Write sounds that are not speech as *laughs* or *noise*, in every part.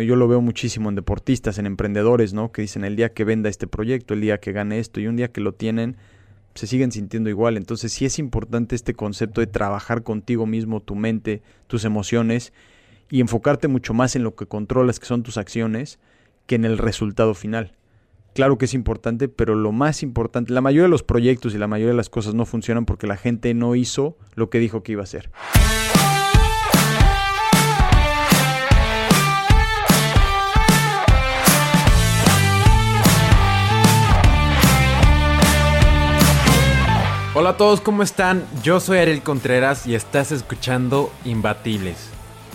Yo lo veo muchísimo en deportistas, en emprendedores, ¿no? Que dicen el día que venda este proyecto, el día que gane esto y un día que lo tienen, se siguen sintiendo igual. Entonces sí es importante este concepto de trabajar contigo mismo, tu mente, tus emociones y enfocarte mucho más en lo que controlas, que son tus acciones, que en el resultado final. Claro que es importante, pero lo más importante, la mayoría de los proyectos y la mayoría de las cosas no funcionan porque la gente no hizo lo que dijo que iba a hacer. Hola a todos, ¿cómo están? Yo soy Ariel Contreras y estás escuchando Imbatibles,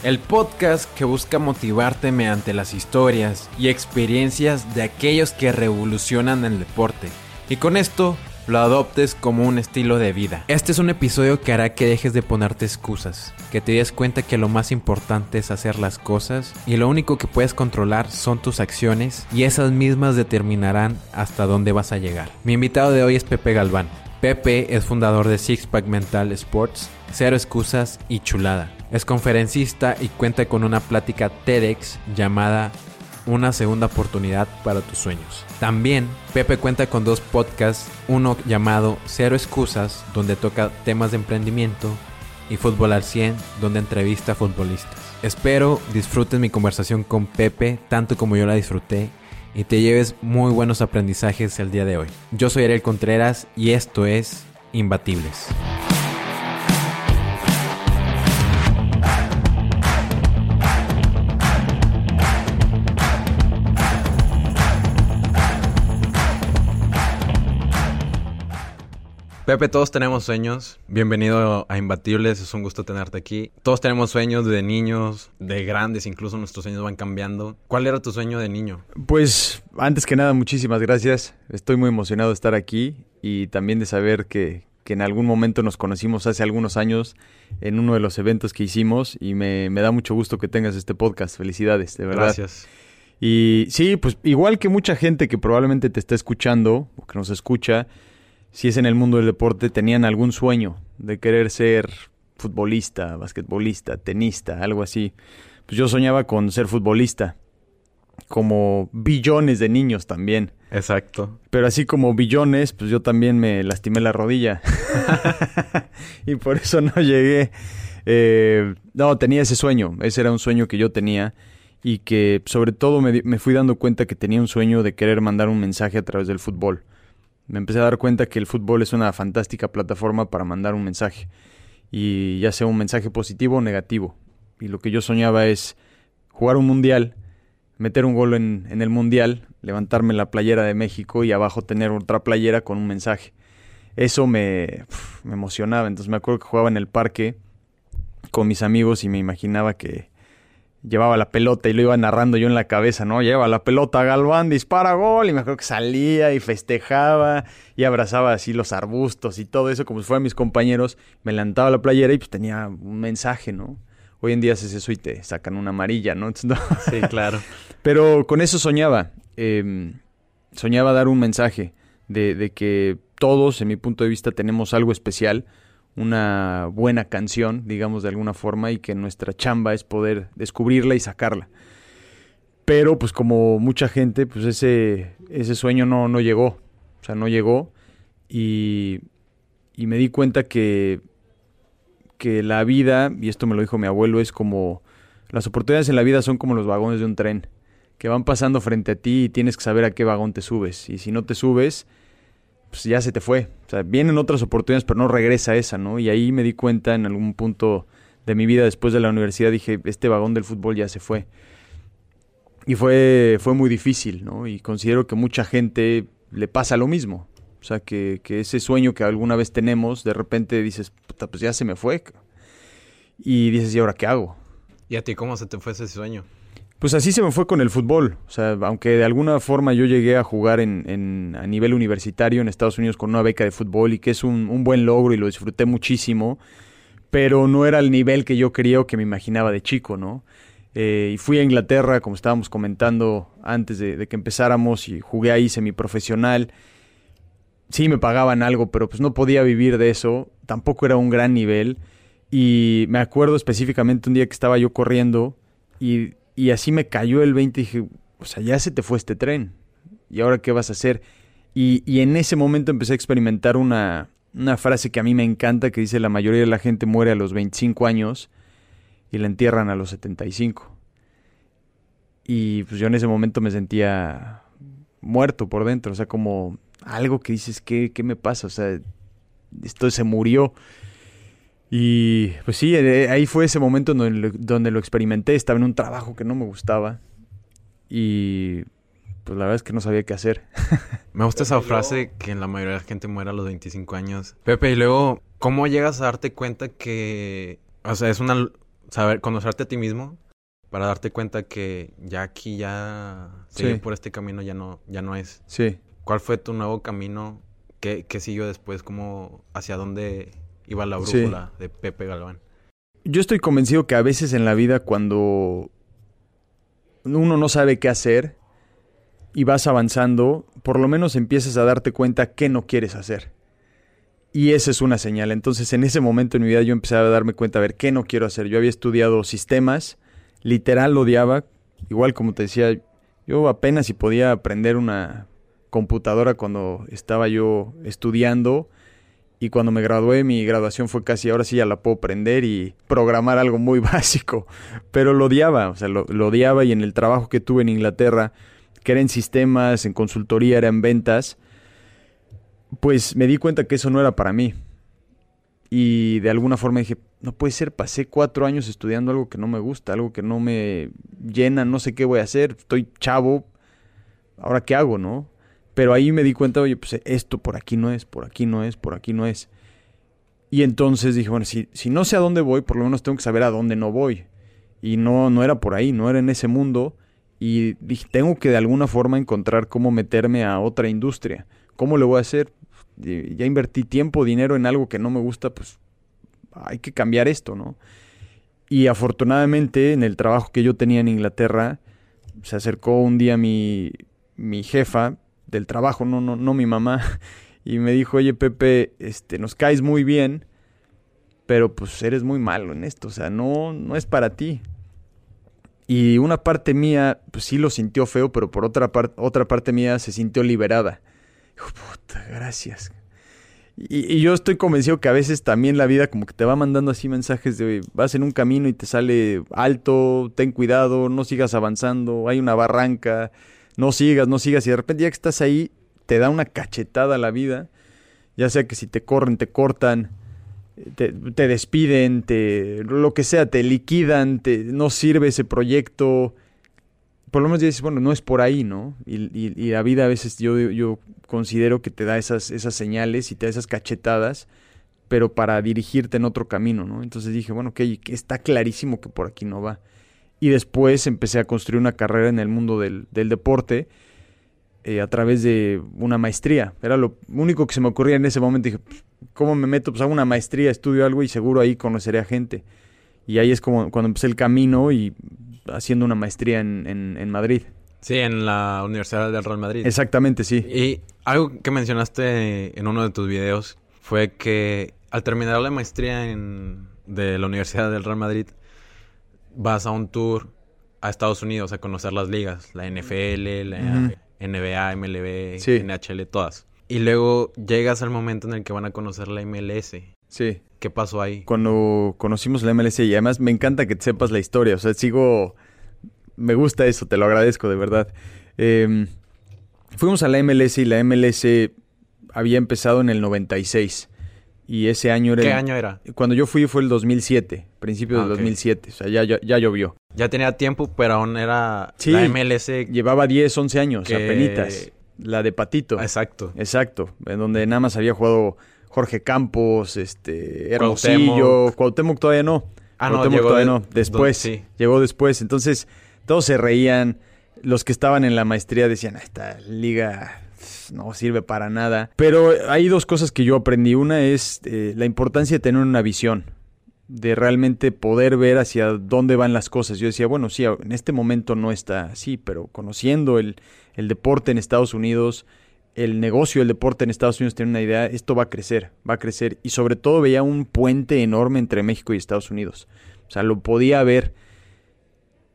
el podcast que busca motivarte mediante las historias y experiencias de aquellos que revolucionan el deporte. Y con esto lo adoptes como un estilo de vida. Este es un episodio que hará que dejes de ponerte excusas, que te des cuenta que lo más importante es hacer las cosas y lo único que puedes controlar son tus acciones y esas mismas determinarán hasta dónde vas a llegar. Mi invitado de hoy es Pepe Galván. Pepe es fundador de Sixpack Mental Sports, Cero Excusas y Chulada. Es conferencista y cuenta con una plática TEDx llamada Una segunda oportunidad para tus sueños. También Pepe cuenta con dos podcasts, uno llamado Cero Excusas, donde toca temas de emprendimiento, y Fútbol al 100, donde entrevista a futbolistas. Espero disfruten mi conversación con Pepe tanto como yo la disfruté y te lleves muy buenos aprendizajes el día de hoy. Yo soy Ariel Contreras y esto es Imbatibles. Pepe, todos tenemos sueños. Bienvenido a Imbatibles, es un gusto tenerte aquí. Todos tenemos sueños de niños, de grandes, incluso nuestros sueños van cambiando. ¿Cuál era tu sueño de niño? Pues antes que nada, muchísimas gracias. Estoy muy emocionado de estar aquí y también de saber que, que en algún momento nos conocimos hace algunos años en uno de los eventos que hicimos y me, me da mucho gusto que tengas este podcast. Felicidades, de verdad. Gracias. Y sí, pues igual que mucha gente que probablemente te está escuchando o que nos escucha, si es en el mundo del deporte, tenían algún sueño de querer ser futbolista, basquetbolista, tenista, algo así. Pues yo soñaba con ser futbolista, como billones de niños también. Exacto. Pero así como billones, pues yo también me lastimé la rodilla. *laughs* *laughs* y por eso no llegué. Eh, no, tenía ese sueño. Ese era un sueño que yo tenía. Y que sobre todo me, me fui dando cuenta que tenía un sueño de querer mandar un mensaje a través del fútbol me empecé a dar cuenta que el fútbol es una fantástica plataforma para mandar un mensaje. Y ya sea un mensaje positivo o negativo. Y lo que yo soñaba es jugar un mundial, meter un gol en, el mundial, levantarme la playera de México y abajo tener otra playera con un mensaje. Eso me, me emocionaba. Entonces me acuerdo que jugaba en el parque con mis amigos y me imaginaba que, llevaba la pelota y lo iba narrando yo en la cabeza, ¿no? Lleva la pelota, Galván dispara gol y me acuerdo que salía y festejaba y abrazaba así los arbustos y todo eso como si fueran mis compañeros, me levantaba la playera y pues tenía un mensaje, ¿no? Hoy en día haces eso y te sacan una amarilla, ¿no? Sí, claro. *laughs* Pero con eso soñaba, eh, soñaba dar un mensaje de, de que todos, en mi punto de vista, tenemos algo especial, una buena canción, digamos de alguna forma, y que nuestra chamba es poder descubrirla y sacarla. Pero pues como mucha gente, pues ese, ese sueño no, no llegó, o sea, no llegó. Y, y me di cuenta que, que la vida, y esto me lo dijo mi abuelo, es como, las oportunidades en la vida son como los vagones de un tren, que van pasando frente a ti y tienes que saber a qué vagón te subes, y si no te subes, pues ya se te fue. O sea, vienen otras oportunidades, pero no regresa esa, ¿no? Y ahí me di cuenta en algún punto de mi vida después de la universidad, dije, este vagón del fútbol ya se fue. Y fue, fue muy difícil, ¿no? Y considero que mucha gente le pasa lo mismo. O sea, que, que ese sueño que alguna vez tenemos, de repente dices, puta, pues ya se me fue. Y dices, ¿y ahora qué hago? ¿Y a ti cómo se te fue ese sueño? Pues así se me fue con el fútbol. O sea, aunque de alguna forma yo llegué a jugar en, a nivel universitario en Estados Unidos con una beca de fútbol y que es un, buen logro y lo disfruté muchísimo, pero no era el nivel que yo quería o que me imaginaba de chico, ¿no? Eh, y fui a Inglaterra, como estábamos comentando antes de, de que empezáramos, y jugué ahí semiprofesional. Sí me pagaban algo, pero pues no podía vivir de eso. Tampoco era un gran nivel. Y me acuerdo específicamente un día que estaba yo corriendo y Y así me cayó el 20 y dije, o sea, ya se te fue este tren. ¿Y ahora qué vas a hacer? Y, y en ese momento empecé a experimentar una, una frase que a mí me encanta, que dice la mayoría de la gente muere a los 25 años y la entierran a los 75. Y pues yo en ese momento me sentía muerto por dentro, o sea, como algo que dices, ¿qué, qué me pasa? O sea, esto se murió. Y pues sí, eh, ahí fue ese momento donde, donde lo experimenté, estaba en un trabajo que no me gustaba y pues la verdad es que no sabía qué hacer. *laughs* Me gusta esa frase que en la mayoría de la gente muere a los 25 años. Pepe, y luego, ¿cómo llegas a darte cuenta que, o sea, es una, saber, conocerte a ti mismo para darte cuenta que ya aquí ya seguir por este camino ya no, ya no es? Sí. ¿Cuál fue tu nuevo camino? ¿Qué, qué siguió después? ¿Cómo, hacia dónde iba la brújula de Pepe Galván? Yo estoy convencido que a veces en la vida cuando uno no sabe qué hacer y vas avanzando, por lo menos empiezas a darte cuenta qué no quieres hacer. Y esa es una señal. Entonces en ese momento en mi vida yo empecé a darme cuenta a ver qué no quiero hacer. Yo había estudiado sistemas, literal lo odiaba, igual como te decía, yo apenas si podía aprender una computadora cuando estaba yo estudiando y cuando me gradué, mi graduación fue casi, ahora sí ya la puedo prender y programar algo muy *laughs* básico. Pero lo odiaba, o sea, lo, odiaba y en el trabajo que tuve en Inglaterra, que era en sistemas, en consultoría, era en ventas, pues me di cuenta que eso no era para mí. Y de alguna forma dije, no puede ser, pasé cuatro años estudiando algo que no me gusta, algo que no me llena, no sé qué voy a hacer, estoy chavo, ahora qué hago, ¿no? Pero ahí me di cuenta, oye, pues esto por aquí no es, por aquí no es, por aquí no es. Y entonces dije, bueno, si, si no sé a dónde voy, por lo menos tengo que saber a dónde no voy. Y no, no era por ahí, no era en ese mundo. Y dije, tengo que de alguna forma encontrar cómo meterme a otra industria. ¿Cómo le voy a hacer? Ya invertí tiempo, dinero en algo que no me gusta, pues hay que cambiar esto, ¿no? Y afortunadamente en el trabajo que yo tenía en Inglaterra, se acercó un día mi, mi jefa del trabajo, no, no, no mi mamá, *laughs* y me dijo, oye Pepe, este, nos caes muy bien, pero pues eres muy malo en esto, o sea, no, no es para ti. Y una parte mía, pues sí lo sintió feo, pero por otra, parte otra parte mía se sintió liberada. Dijo, puta, gracias. Y, y, yo estoy convencido que a veces también la vida como que te va mandando así mensajes de vas en un camino y te sale alto, ten cuidado, no sigas avanzando, hay una barranca, no sigas, no sigas. Y de repente ya que estás ahí, te da una cachetada a la vida. Ya sea que si te corren, te cortan, te, despiden, te, lo que sea, te liquidan, te, no sirve ese proyecto. Por lo menos ya dices, bueno, no es por ahí, ¿no? Y, y, la vida a veces yo, yo considero que te da esas, esas señales y te da esas cachetadas, pero para dirigirte en otro camino, ¿no? Entonces dije, bueno, que está clarísimo que por aquí no va y después empecé a construir una carrera en el mundo del, deporte eh, a través de una maestría. Era lo único que se me ocurría en ese momento. Dije, pues, ¿cómo me meto? Pues hago una maestría, estudio algo y seguro ahí conoceré a gente. Y ahí es como cuando empecé el camino y haciendo una maestría en, en, Madrid. Sí, en la Universidad del Real Madrid. Exactamente, sí. Y algo que mencionaste en uno de tus videos fue que al terminar la maestría en, de la Universidad del Real Madrid, vas a un tour a Estados Unidos a conocer las ligas, la NFL, la NBA, MLB, NHL, todas. Y luego llegas al momento en el que van a conocer la MLS. Sí. ¿Qué pasó ahí? Cuando conocimos la MLS y además me encanta que sepas la historia, o sea, sigo, me gusta eso, te lo agradezco de verdad. Em, fuimos a la MLS y la MLS había empezado en el 96. Y ese año era... ¿Qué año era? Cuando yo fui fue el 2007, principio del 2007, ah, o sea, ya, ya, llovió. Ya tenía tiempo, pero aún era la MLS. Llevaba 10, 11 años, que... La de Patito. Exacto. Exacto, en donde nada más había jugado Jorge Campos, este, Hermosillo, Cuauhtémoc, todavía no. Ah, no, todavía no. Después, sí. llegó después. Entonces, todos se reían. Los que estaban en la maestría decían, ah, esta liga no sirve para nada. Pero hay dos cosas que yo aprendí. Una es eh, la importancia de tener una visión, de realmente poder ver hacia dónde van las cosas. Yo decía, bueno, sí, en este momento no está así, pero conociendo el, el deporte en Estados Unidos, el negocio del deporte en Estados Unidos tiene una idea, esto va a crecer, va a crecer. Y sobre todo veía un puente enorme entre México y Estados Unidos. O sea, lo podía ver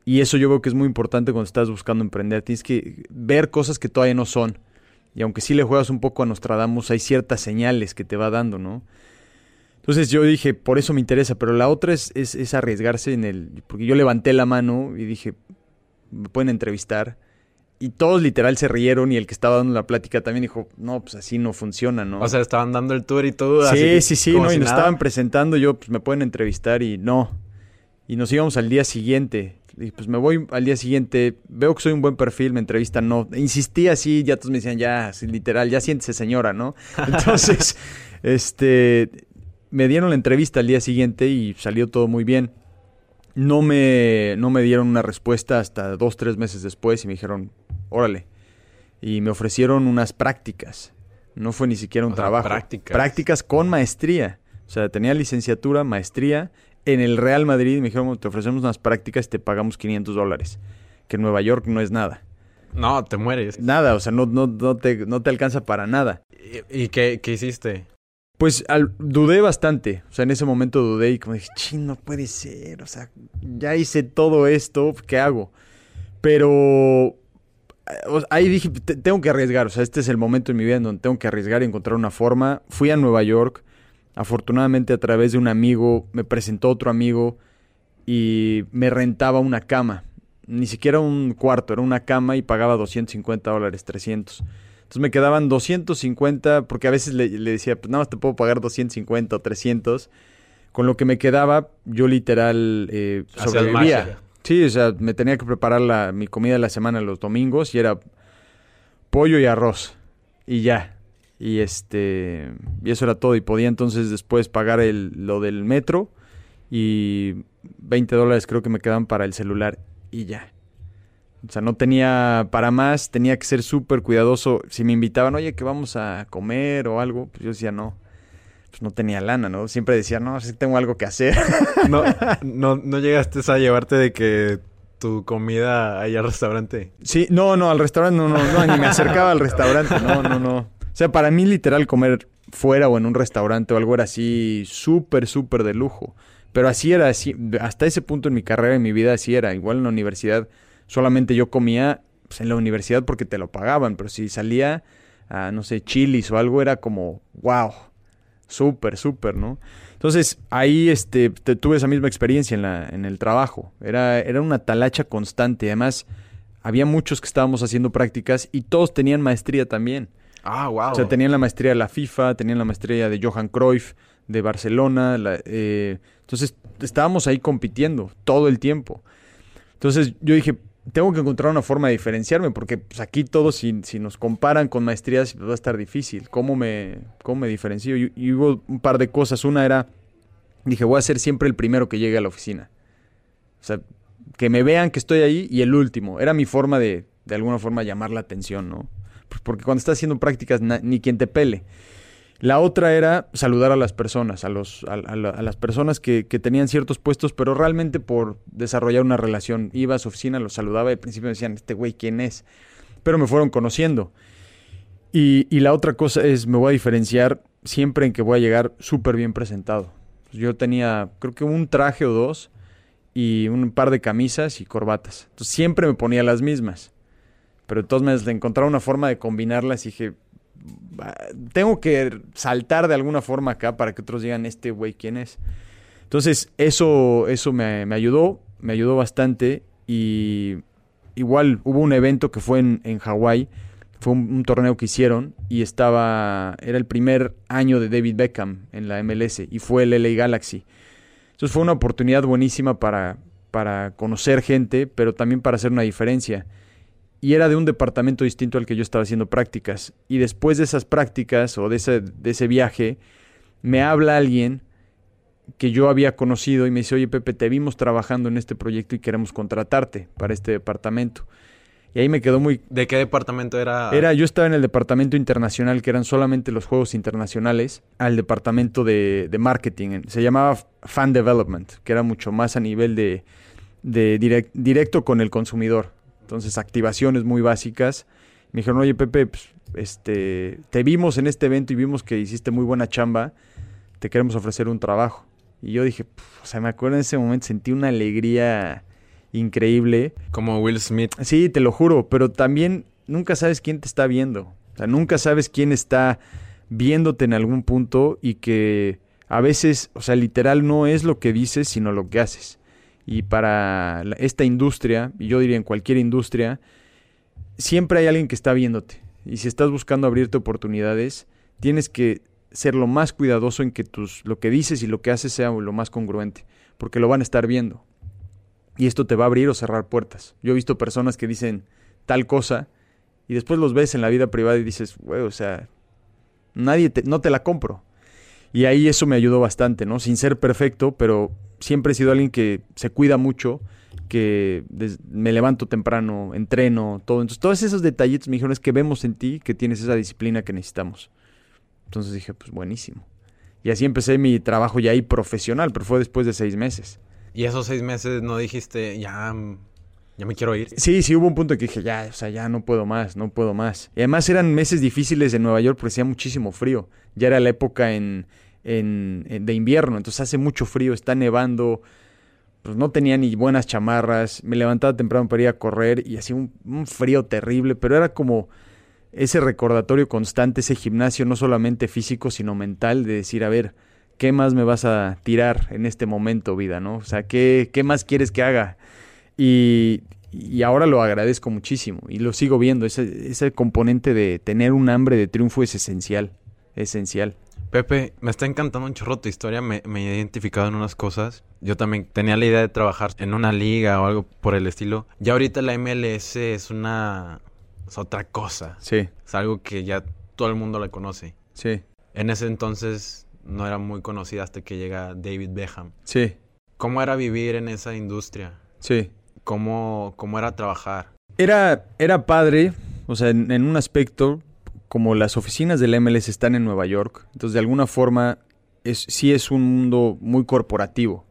Y eso yo creo que es muy importante cuando estás buscando emprender. Tienes que ver cosas que todavía no son. Y aunque sí le juegas un poco a Nostradamus, hay ciertas señales que te va dando, ¿no? Entonces yo dije, por eso me interesa, pero la otra es, es, arriesgarse en el... Porque yo levanté la mano y dije, me pueden entrevistar. Y todos literal se rieron y el que estaba dando la plática también dijo, no, pues así no funciona, ¿no? O sea, estaban dando el tour y todo. Sí, así, sí, sí, no, y nos estaban presentando, yo, pues me pueden entrevistar y no. Y nos íbamos al día siguiente. Y pues me voy al día siguiente, veo que soy un buen perfil, me entrevistan, no. Insistí así, ya todos me decían, ya, literal, ya siéntese señora, ¿no? *laughs* Entonces, este, me dieron la entrevista al día siguiente y salió todo muy bien. No me, no me dieron una respuesta hasta dos, tres meses después y me dijeron, órale. Y me ofrecieron unas prácticas. No fue ni siquiera un trabajo. prácticas. Prácticas con maestría. O sea, tenía licenciatura, maestría en el Real Madrid. Me dijeron, te ofrecemos unas prácticas y te pagamos 500 dólares. Que en Nueva York no es nada. No, te mueres. Nada, o sea, no, no, no, te, no te alcanza para nada. ¿Y, qué, qué hiciste? Pues dudé bastante, o sea, en ese momento dudé y como dije, ching, no puede ser, o sea, ya hice todo esto, ¿qué hago? Pero ahí dije, tengo que arriesgar, o sea, este es el momento en mi vida en donde tengo que arriesgar y encontrar una forma. Fui a Nueva York, afortunadamente a través de un amigo, me presentó otro amigo y me rentaba una cama, ni siquiera un cuarto, era una cama y pagaba 250 dólares, 300. Entonces me quedaban 250, porque a veces le, decía, pues nada más te puedo pagar 250 o 300. Con lo que me quedaba, yo literal eh, sobrevivía. Sí, o sea, me tenía que preparar la, mi comida de la semana los domingos y era pollo y arroz. Y ya. Y este. Y eso era todo. Y podía entonces después pagar el, lo del metro. Y 20 dólares creo que me quedaban para el celular. Y ya. O sea, no tenía para más, tenía que ser súper cuidadoso. Si me invitaban, oye, que vamos a comer o algo, pues yo decía no. Pues no tenía lana, ¿no? Siempre decía, no, sí tengo algo que hacer. *laughs* no, *laughs* no, no llegaste a llevarte de que tu comida haya al restaurante. Sí, no, no, al restaurante no, no, no, ni me acercaba al restaurante, no, no, no. O sea, para mí literal comer fuera o en un restaurante o algo era así súper, súper de lujo. Pero así era, así, hasta ese punto en mi carrera, en mi vida, así era. Igual en la universidad solamente yo comía pues, en la universidad porque te lo pagaban, pero si salía a, no sé, chilis o algo, era como, wow, súper, súper, ¿no? Entonces, ahí este, tuve esa misma experiencia en, la, en el trabajo. Era, era una talacha constante. Además, había muchos que estábamos haciendo prácticas y todos tenían maestría también. Ah, wow. O sea, tenían la maestría de la FIFA, tenían la maestría de Johan Cruyff, de Barcelona. Eh, entonces, estábamos ahí compitiendo todo el tiempo. Entonces, yo dije, tengo que encontrar una forma de diferenciarme, porque pues, aquí todos, si, si, nos comparan con maestrías, pues, va a estar difícil. ¿Cómo me, cómo me diferencio? Y, hubo un par de cosas. Una era, dije, voy a ser siempre el primero que llegue a la oficina. O sea, que me vean que estoy ahí y el último. Era mi forma de, de alguna forma, llamar la atención, ¿no? Pues porque cuando estás haciendo prácticas, ni quien te pele. La otra era saludar a las personas, a, los, a, las personas que, tenían ciertos puestos, pero realmente por desarrollar una relación. Iba a su oficina, los saludaba y al principio me decían, este güey, ¿quién es? Pero me fueron conociendo. Y, y, la otra cosa es, me voy a diferenciar siempre en que voy a llegar súper bien presentado. Yo tenía, creo que un traje o dos y un par de camisas y corbatas. Entonces siempre me ponía las mismas. Pero entonces me encontraba una forma de combinarlas y dije, tengo que saltar de alguna forma acá para que otros digan, este güey, ¿quién es? Entonces, eso, eso me, ayudó, me ayudó bastante y igual hubo un evento que fue en, en Hawái, fue un, torneo que hicieron y estaba, era el primer año de David Beckham en la MLS y fue el LA Galaxy. Entonces fue una oportunidad buenísima para, para conocer gente, pero también para hacer una diferencia y era de un departamento distinto al que yo estaba haciendo prácticas. Y después de esas prácticas o de ese, de ese viaje, me habla alguien que yo había conocido y me dice, oye Pepe, te vimos trabajando en este proyecto y queremos contratarte para este departamento. Y ahí me quedó muy... ¿De qué departamento era? Era, yo estaba en el departamento internacional, que eran solamente los juegos internacionales, al departamento de, de marketing. Se llamaba Fan Development, que era mucho más a nivel de, de directo con el consumidor. Entonces, activaciones muy básicas. Me dijeron, oye Pepe, pues, este, te vimos en este evento y vimos que hiciste muy buena chamba, te queremos ofrecer un trabajo. Y yo dije, o sea, me acuerdo en ese momento, sentí una alegría increíble. Como Will Smith. Sí, te lo juro, pero también nunca sabes quién te está viendo. O sea, nunca sabes quién está viéndote en algún punto y que a veces, o sea, literal no es lo que dices, sino lo que haces. Y para esta industria, y yo diría en cualquier industria, siempre hay alguien que está viéndote. Y si estás buscando abrirte oportunidades, tienes que ser lo más cuidadoso en que tus, lo que dices y lo que haces sea lo más congruente, porque lo van a estar viendo. Y esto te va a abrir o cerrar puertas. Yo he visto personas que dicen tal cosa y después los ves en la vida privada y dices, güey, o sea, nadie te, no te la compro. Y ahí eso me ayudó bastante, ¿no? Sin ser perfecto, pero siempre he sido alguien que se cuida mucho, que me levanto temprano, entreno, todo. Entonces, todos esos detallitos me dijeron es que vemos en ti que tienes esa disciplina que necesitamos. Entonces dije, pues buenísimo. Y así empecé mi trabajo ya ahí profesional, pero fue después de seis meses. ¿Y esos seis meses no dijiste, ya, ya me quiero ir? Sí, sí, hubo un punto en que dije, ya, o sea, ya no puedo más, no puedo más. Y además eran meses difíciles en Nueva York porque hacía muchísimo frío. Ya era la época en, en, de invierno, entonces hace mucho frío, está nevando. Pues no tenía ni buenas chamarras, me levantaba temprano para ir a correr y hacía un, frío terrible, pero era como ese recordatorio constante, ese gimnasio no solamente físico, sino mental, de decir, a ver, ¿qué más me vas a tirar en este momento, vida? ¿no? O sea, ¿qué, qué más quieres que haga? Y, y, ahora lo agradezco muchísimo y lo sigo viendo. Ese, ese componente de tener un hambre de triunfo es esencial, esencial. Pepe, me está encantando un chorro tu historia, me, me, he identificado en unas cosas. Yo también tenía la idea de trabajar en una liga o algo por el estilo. Ya ahorita la MLS es una... es otra cosa. Sí. Es algo que ya todo el mundo la conoce. Sí. En ese entonces no era muy conocida hasta que llega David Beckham. Sí. ¿Cómo era vivir en esa industria? Sí. ¿Cómo, cómo era trabajar? Era, era padre, o sea, en, en un aspecto, como las oficinas del MLS están en Nueva York, entonces de alguna forma es, sí es un mundo muy corporativo.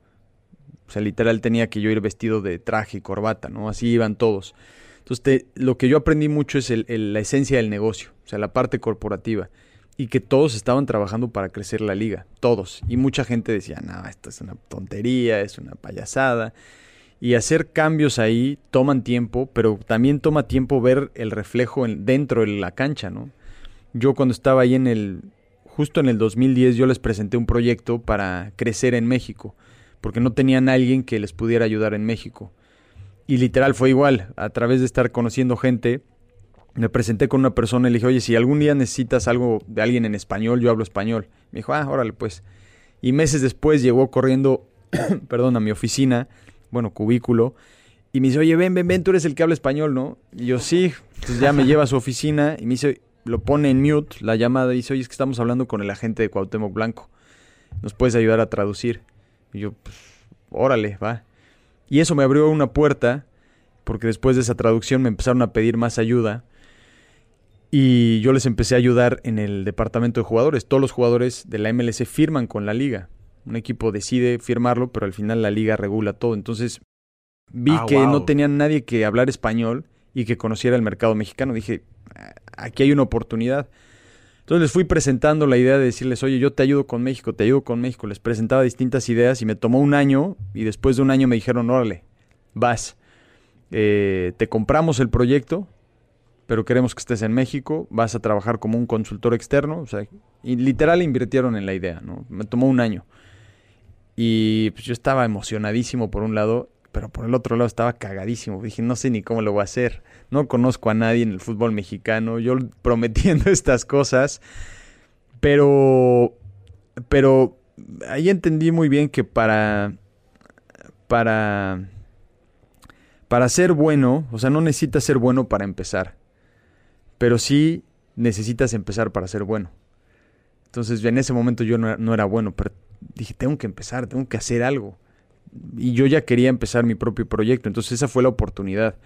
O sea, literal tenía que yo ir vestido de traje y corbata, ¿no? Así iban todos. Entonces, lo que yo aprendí mucho es la esencia del negocio, o sea, la parte corporativa y que todos estaban trabajando para crecer la liga, todos. Y mucha gente decía, no, esto es una tontería, es una payasada. Y hacer cambios ahí toman tiempo, pero también toma tiempo ver el reflejo en, dentro de la cancha, ¿no? Yo cuando estaba ahí en el, justo en el 2010, yo les presenté un proyecto para crecer en México, porque no tenían alguien que les pudiera ayudar en México. Y literal fue igual, a través de estar conociendo gente, me presenté con una persona y le dije, oye, si algún día necesitas algo de alguien en español, yo hablo español. Me dijo, ah, órale, pues. Y meses después llegó corriendo, *coughs* perdón, a mi oficina, bueno, cubículo, y me dice, oye, ven, ven, ven, tú eres el que habla español, ¿no? Y yo, sí. Entonces ya me lleva a su oficina y me dice, lo pone en mute la llamada y dice, oye, es que estamos hablando con el agente de Cuauhtémoc Blanco. ¿Nos puedes ayudar a traducir? Y yo, pues, órale, va. Y eso me abrió una puerta, porque después de esa traducción me empezaron a pedir más ayuda y yo les empecé a ayudar en el departamento de jugadores. Todos los jugadores de la MLS firman con la liga. Un equipo decide firmarlo, pero al final la liga regula todo. Entonces vi ah, que wow. no tenían nadie que hablar español y que conociera el mercado mexicano. Dije, aquí hay una oportunidad. Entonces les fui presentando la idea de decirles, oye, yo te ayudo con México, te ayudo con México. Les presentaba distintas ideas y me tomó un año y después de un año me dijeron, órale, vas, eh, te compramos el proyecto, pero queremos que estés en México, vas a trabajar como un consultor externo, o sea, literal invirtieron en la idea, ¿no? Me tomó un año. Y pues yo estaba emocionadísimo por un lado, pero por el otro lado estaba cagadísimo. Dije, no sé ni cómo lo voy a hacer. No conozco a nadie en el fútbol mexicano, yo *laughs* prometiendo estas cosas, pero pero ahí entendí muy bien que para para para ser bueno, o sea, no necesitas ser bueno para empezar pero sí necesitas empezar para ser bueno. Entonces en ese momento yo no, no, era bueno, pero dije, tengo que empezar, tengo que hacer algo. Y yo ya quería empezar mi propio proyecto, entonces esa fue la oportunidad.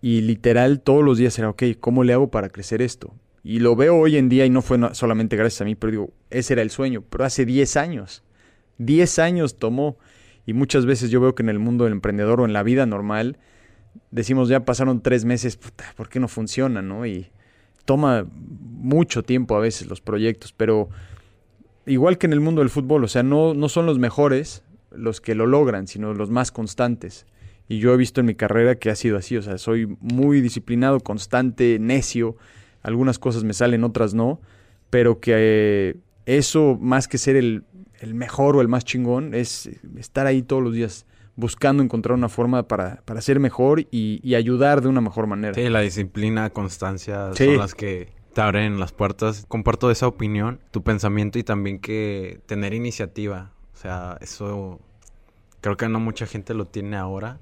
Y literal todos los días era, ok, ¿cómo le hago para crecer esto? Y lo veo hoy en día y no fue solamente gracias a mí, pero digo, ese era el sueño, pero hace 10 años. 10 años tomó. Y muchas veces yo veo que en el mundo del emprendedor o en la vida normal, decimos, ya pasaron tres meses, puta, ¿por qué no funciona? ¿no? Y, toma mucho tiempo a veces los proyectos, pero igual que en el mundo del fútbol, o sea, no, no son los mejores los que lo logran, sino los más constantes. Y yo he visto en mi carrera que ha sido así, o sea, soy muy disciplinado, constante, necio, algunas cosas me salen, otras no, pero que eh, eso, más que ser el, el, mejor o el más chingón, es estar ahí todos los días buscando encontrar una forma para, para ser mejor y, y, ayudar de una mejor manera. Sí, la disciplina, constancia son las que te abren las puertas. Comparto esa opinión, tu pensamiento y también que tener iniciativa. Sea, eso creo que no mucha gente lo tiene ahora.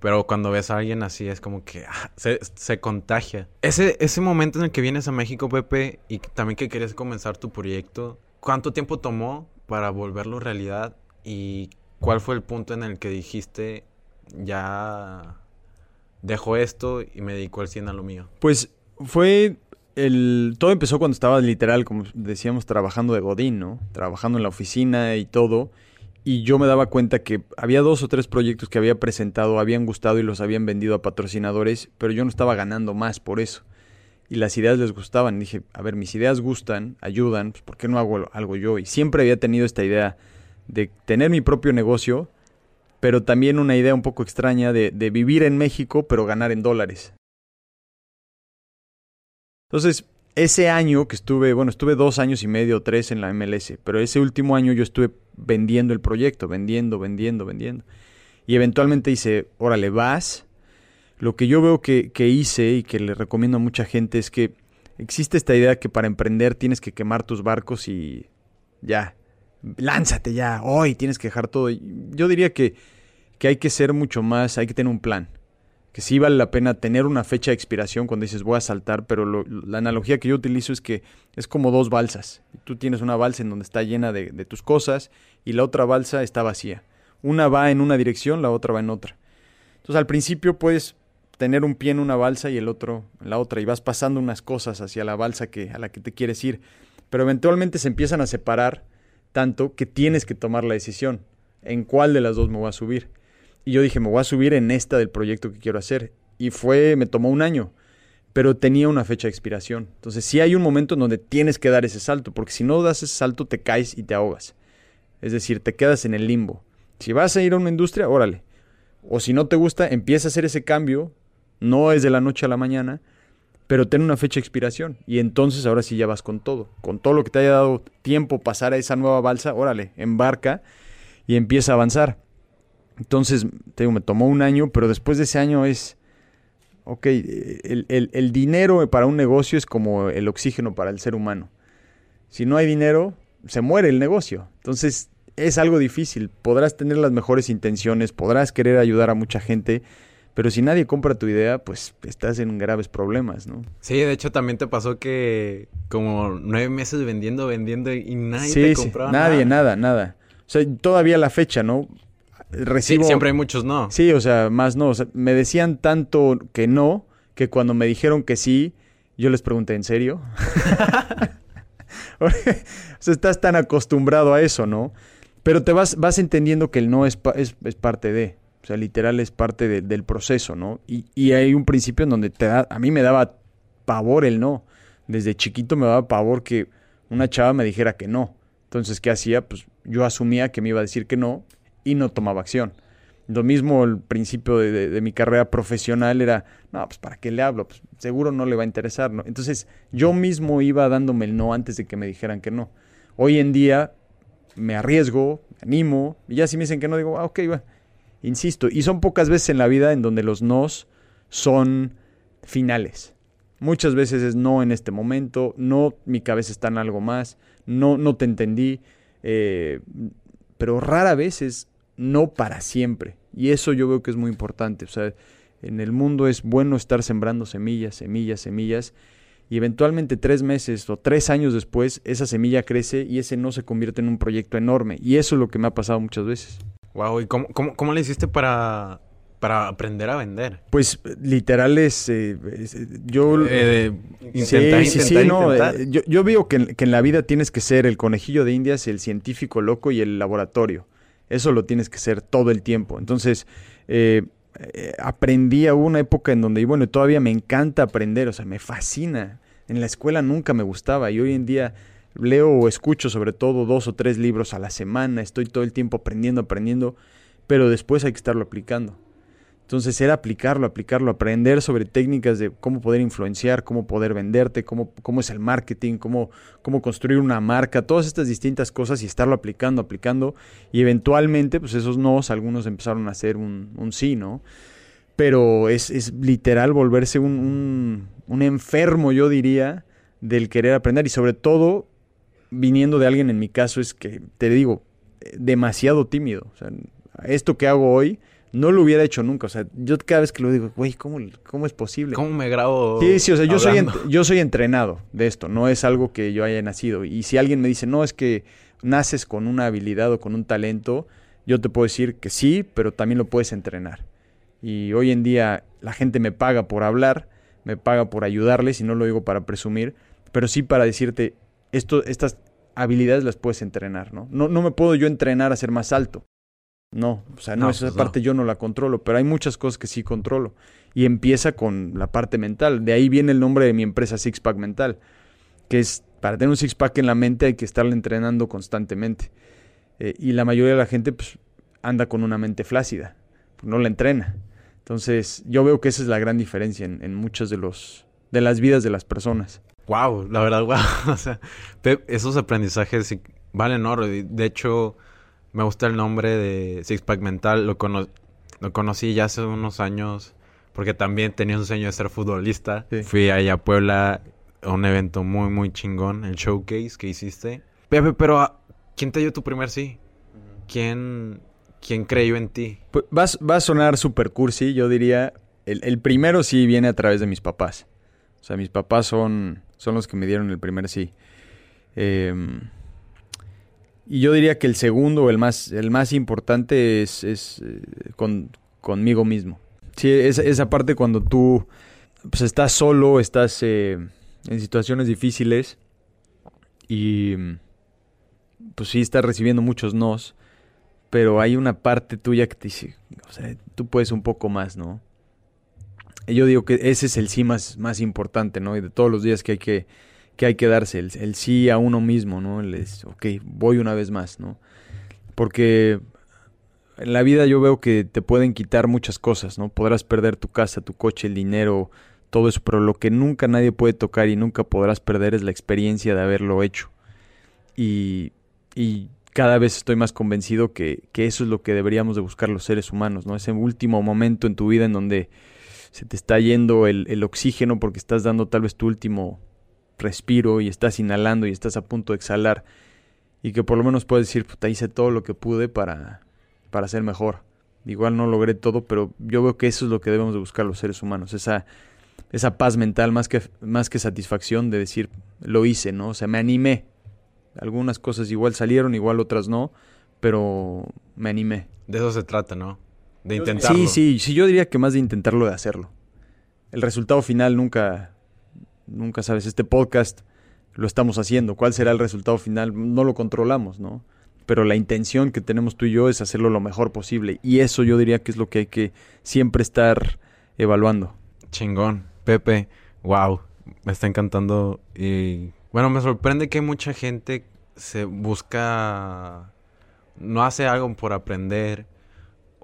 Pero cuando ves a alguien así es como que ah, se, se, contagia. Ese, ese momento en el que vienes a México, Pepe, y también que querías comenzar tu proyecto, ¿cuánto tiempo tomó para volverlo realidad? ¿Y cuál fue el punto en el que dijiste, ya dejo esto y me dedico al 100 a lo mío? Pues fue el, todo empezó cuando estaba literal, como decíamos, trabajando de Godín, ¿no? Trabajando en la oficina y todo. Y yo me daba cuenta que había dos o tres proyectos que había presentado, habían gustado y los habían vendido a patrocinadores, pero yo no estaba ganando más por eso. Y las ideas les gustaban. dije, a ver, mis ideas gustan, ayudan, pues ¿por qué no hago algo yo? Y siempre había tenido esta idea de tener mi propio negocio, pero también una idea un poco extraña de, de vivir en México, pero ganar en dólares. Entonces, ese año que estuve, bueno, estuve dos años y medio, tres en la MLS, pero ese último año yo estuve vendiendo el proyecto, vendiendo, vendiendo, vendiendo. Y eventualmente hice, órale, vas. Lo que yo veo que, que hice y que le recomiendo a mucha gente es que existe esta idea que para emprender tienes que quemar tus barcos y ya, lánzate ya, hoy tienes que dejar todo. Yo diría que, que hay que ser mucho más, hay que tener un plan que sí vale la pena tener una fecha de expiración cuando dices voy a saltar, pero la analogía que yo utilizo es que es como dos balsas. Tú tienes una balsa en donde está llena de, de, tus cosas y la otra balsa está vacía. Una va en una dirección, la otra va en otra. Entonces al principio puedes tener un pie en una balsa y el otro en la otra y vas pasando unas cosas hacia la balsa que, a la que te quieres ir, pero eventualmente se empiezan a separar tanto que tienes que tomar la decisión en cuál de las dos me voy a subir. Y yo dije, me voy a subir en esta del proyecto que quiero hacer. Y fue, me tomó un año, pero tenía una fecha de expiración. Entonces sí hay un momento en donde tienes que dar ese salto, porque si no das ese salto te caes y te ahogas. Es decir, te quedas en el limbo. Si vas a ir a una industria, órale. O si no te gusta, empieza a hacer ese cambio. No es de la noche a la mañana, pero ten una fecha de expiración. Y entonces ahora sí ya vas con todo. Con todo lo que te haya dado tiempo pasar a esa nueva balsa, órale, embarca y empieza a avanzar. Entonces, te digo, me tomó un año, pero después de ese año es, ok, el, el, el, dinero para un negocio es como el oxígeno para el ser humano. Si no hay dinero, se muere el negocio. Entonces, es algo difícil. Podrás tener las mejores intenciones, podrás querer ayudar a mucha gente, pero si nadie compra tu idea, pues estás en graves problemas, ¿no? Sí, de hecho también te pasó que como nueve meses vendiendo, vendiendo y nadie te compraba sí, nadie, nada, nada. O sea, todavía la fecha, ¿no? Recibo... siempre hay muchos no. Sí, o sea, más no. me decían tanto que no, que cuando me dijeron que sí, yo les pregunté, ¿en serio? *laughs* o sea, estás tan acostumbrado a eso, ¿no? Pero te vas, vas entendiendo que el no es, es, es parte de. O sea, literal es parte de, del proceso, ¿no? Y, y, hay un principio en donde te da, a mí me daba pavor el no. Desde chiquito me daba pavor que una chava me dijera que no. Entonces, ¿qué hacía? Pues yo asumía que me iba a decir que no y no tomaba acción. Lo mismo el principio de, mi carrera profesional era, no, pues ¿para qué le hablo? Pues seguro no le va a interesar, ¿no? Entonces yo mismo iba dándome el no antes de que me dijeran que no. Hoy en día me arriesgo, me animo, y ya si me dicen que no, digo, ah, ok, va, insisto. Y son pocas veces en la vida en donde los nos son finales. Muchas veces es no en este momento, no, mi cabeza está en algo más, no, no te entendí, eh, pero rara vez es no para siempre. Y eso yo veo que es muy importante. O sea, en el mundo es bueno estar sembrando semillas, semillas, semillas. Y eventualmente tres meses o tres años después, esa semilla crece y ese no se convierte en un proyecto enorme. Y eso es lo que me ha pasado muchas veces. Wow, ¿y cómo, cómo, cómo le hiciste para, para aprender a vender? Pues literal es, eh, yo... Eh, intentar, sí, sí, no, eh, yo, yo, veo que, que en la vida tienes que ser el conejillo de indias, el científico loco y el laboratorio. Eso lo tienes que ser todo el tiempo. Entonces, eh, eh, aprendí a una época en donde, y bueno, todavía me encanta aprender, o sea, me fascina. En la escuela nunca me gustaba y hoy en día leo o escucho sobre todo dos o tres libros a la semana, estoy todo el tiempo aprendiendo, aprendiendo, pero después hay que estarlo aplicando. Entonces era aplicarlo, aplicarlo, aprender sobre técnicas de cómo poder influenciar, cómo poder venderte, cómo, cómo es el marketing, cómo, cómo construir una marca, todas estas distintas cosas y estarlo aplicando, aplicando. Y eventualmente, pues esos no, algunos empezaron a ser un, un sí, ¿no? Pero es, es literal volverse un, un, un enfermo, yo diría, del querer aprender. Y sobre todo, viniendo de alguien en mi caso, es que, te digo, demasiado tímido. O sea, esto que hago hoy no lo hubiera hecho nunca. O sea, yo cada vez que lo digo, güey, ¿cómo, ¿cómo, es posible? ¿Cómo me grabo? Sí, sí, o sea, yo soy, yo soy entrenado de esto, no es algo que yo haya nacido. Y si alguien me dice, no, es que naces con una habilidad o con un talento, yo te puedo decir que sí, pero también lo puedes entrenar. Y hoy en día la gente me paga por hablar, me paga por ayudarles, y no lo digo para presumir, pero sí para decirte, esto, estas habilidades las puedes entrenar, ¿no? ¿no? No me puedo yo entrenar a ser más alto no, o sea, no, esa pues parte yo no la controlo, pero hay muchas cosas que sí controlo. Y empieza con la parte mental. De ahí viene el nombre de mi empresa Six Pack Mental, que es para tener un six pack en la mente hay que estarle entrenando constantemente. Eh, y la mayoría de la gente pues, anda con una mente flácida, pues, no la entrena. Entonces, yo veo que esa es la gran diferencia en, en muchas de los de las vidas de las personas. Wow, la verdad, wow. *laughs* o sea, esos aprendizajes valen oro. De hecho, me gusta el nombre de Six Pack Mental. Lo, lo conocí ya hace unos años porque también tenía un sueño de ser futbolista. Fui allá a Puebla a un evento muy, muy chingón, el showcase que hiciste. Pepe, pero ah, ¿quién te dio tu primer sí? ¿Quién, quién creyó en ti? Pues va, a sonar super cursi, yo diría. El, el, primero sí viene a través de mis papás. O sea, mis papás son, son los que me dieron el primer sí. Eh, y yo diría que el segundo, el más, el más importante, es, es eh, con, conmigo mismo. Sí, esa, esa parte cuando tú pues, estás solo, estás eh, en situaciones difíciles y pues sí estás recibiendo muchos nos, pero hay una parte tuya que te dice, o sea, tú puedes un poco más, ¿no? Yo digo que ese es el sí más, más importante, ¿no? Y de todos los días que hay que que hay que darse, el, sí a uno mismo, ¿no? El es, ok, voy una vez más, ¿no? Porque en la vida yo veo que te pueden quitar muchas cosas, ¿no? Podrás perder tu casa, tu coche, el dinero, todo eso, pero lo que nunca nadie puede tocar y nunca podrás perder es la experiencia de haberlo hecho. Y, y cada vez estoy más convencido que, que, eso es lo que deberíamos de buscar los seres humanos, ¿no? Ese último momento en tu vida en donde se te está yendo el, el oxígeno porque estás dando tal vez tu último respiro y estás inhalando y estás a punto de exhalar y que por lo menos puedes decir, puta, hice todo lo que pude para, para ser mejor. Igual no logré todo, pero yo veo que eso es lo que debemos de buscar los seres humanos, esa, esa paz mental más que, más que satisfacción de decir, lo hice, ¿no? O sea, me animé. Algunas cosas igual salieron, igual otras no, pero me animé. De eso se trata, ¿no? De intentarlo. Sí, sí, sí, yo diría que más de intentarlo de hacerlo. El resultado final nunca, nunca sabes, este podcast lo estamos haciendo, cuál será el resultado final, no lo controlamos, ¿no? Pero la intención que tenemos tú y yo es hacerlo lo mejor posible y eso yo diría que es lo que hay que siempre estar evaluando. Chingón, Pepe, wow, me está encantando y bueno, me sorprende que mucha gente se busca, no hace algo por aprender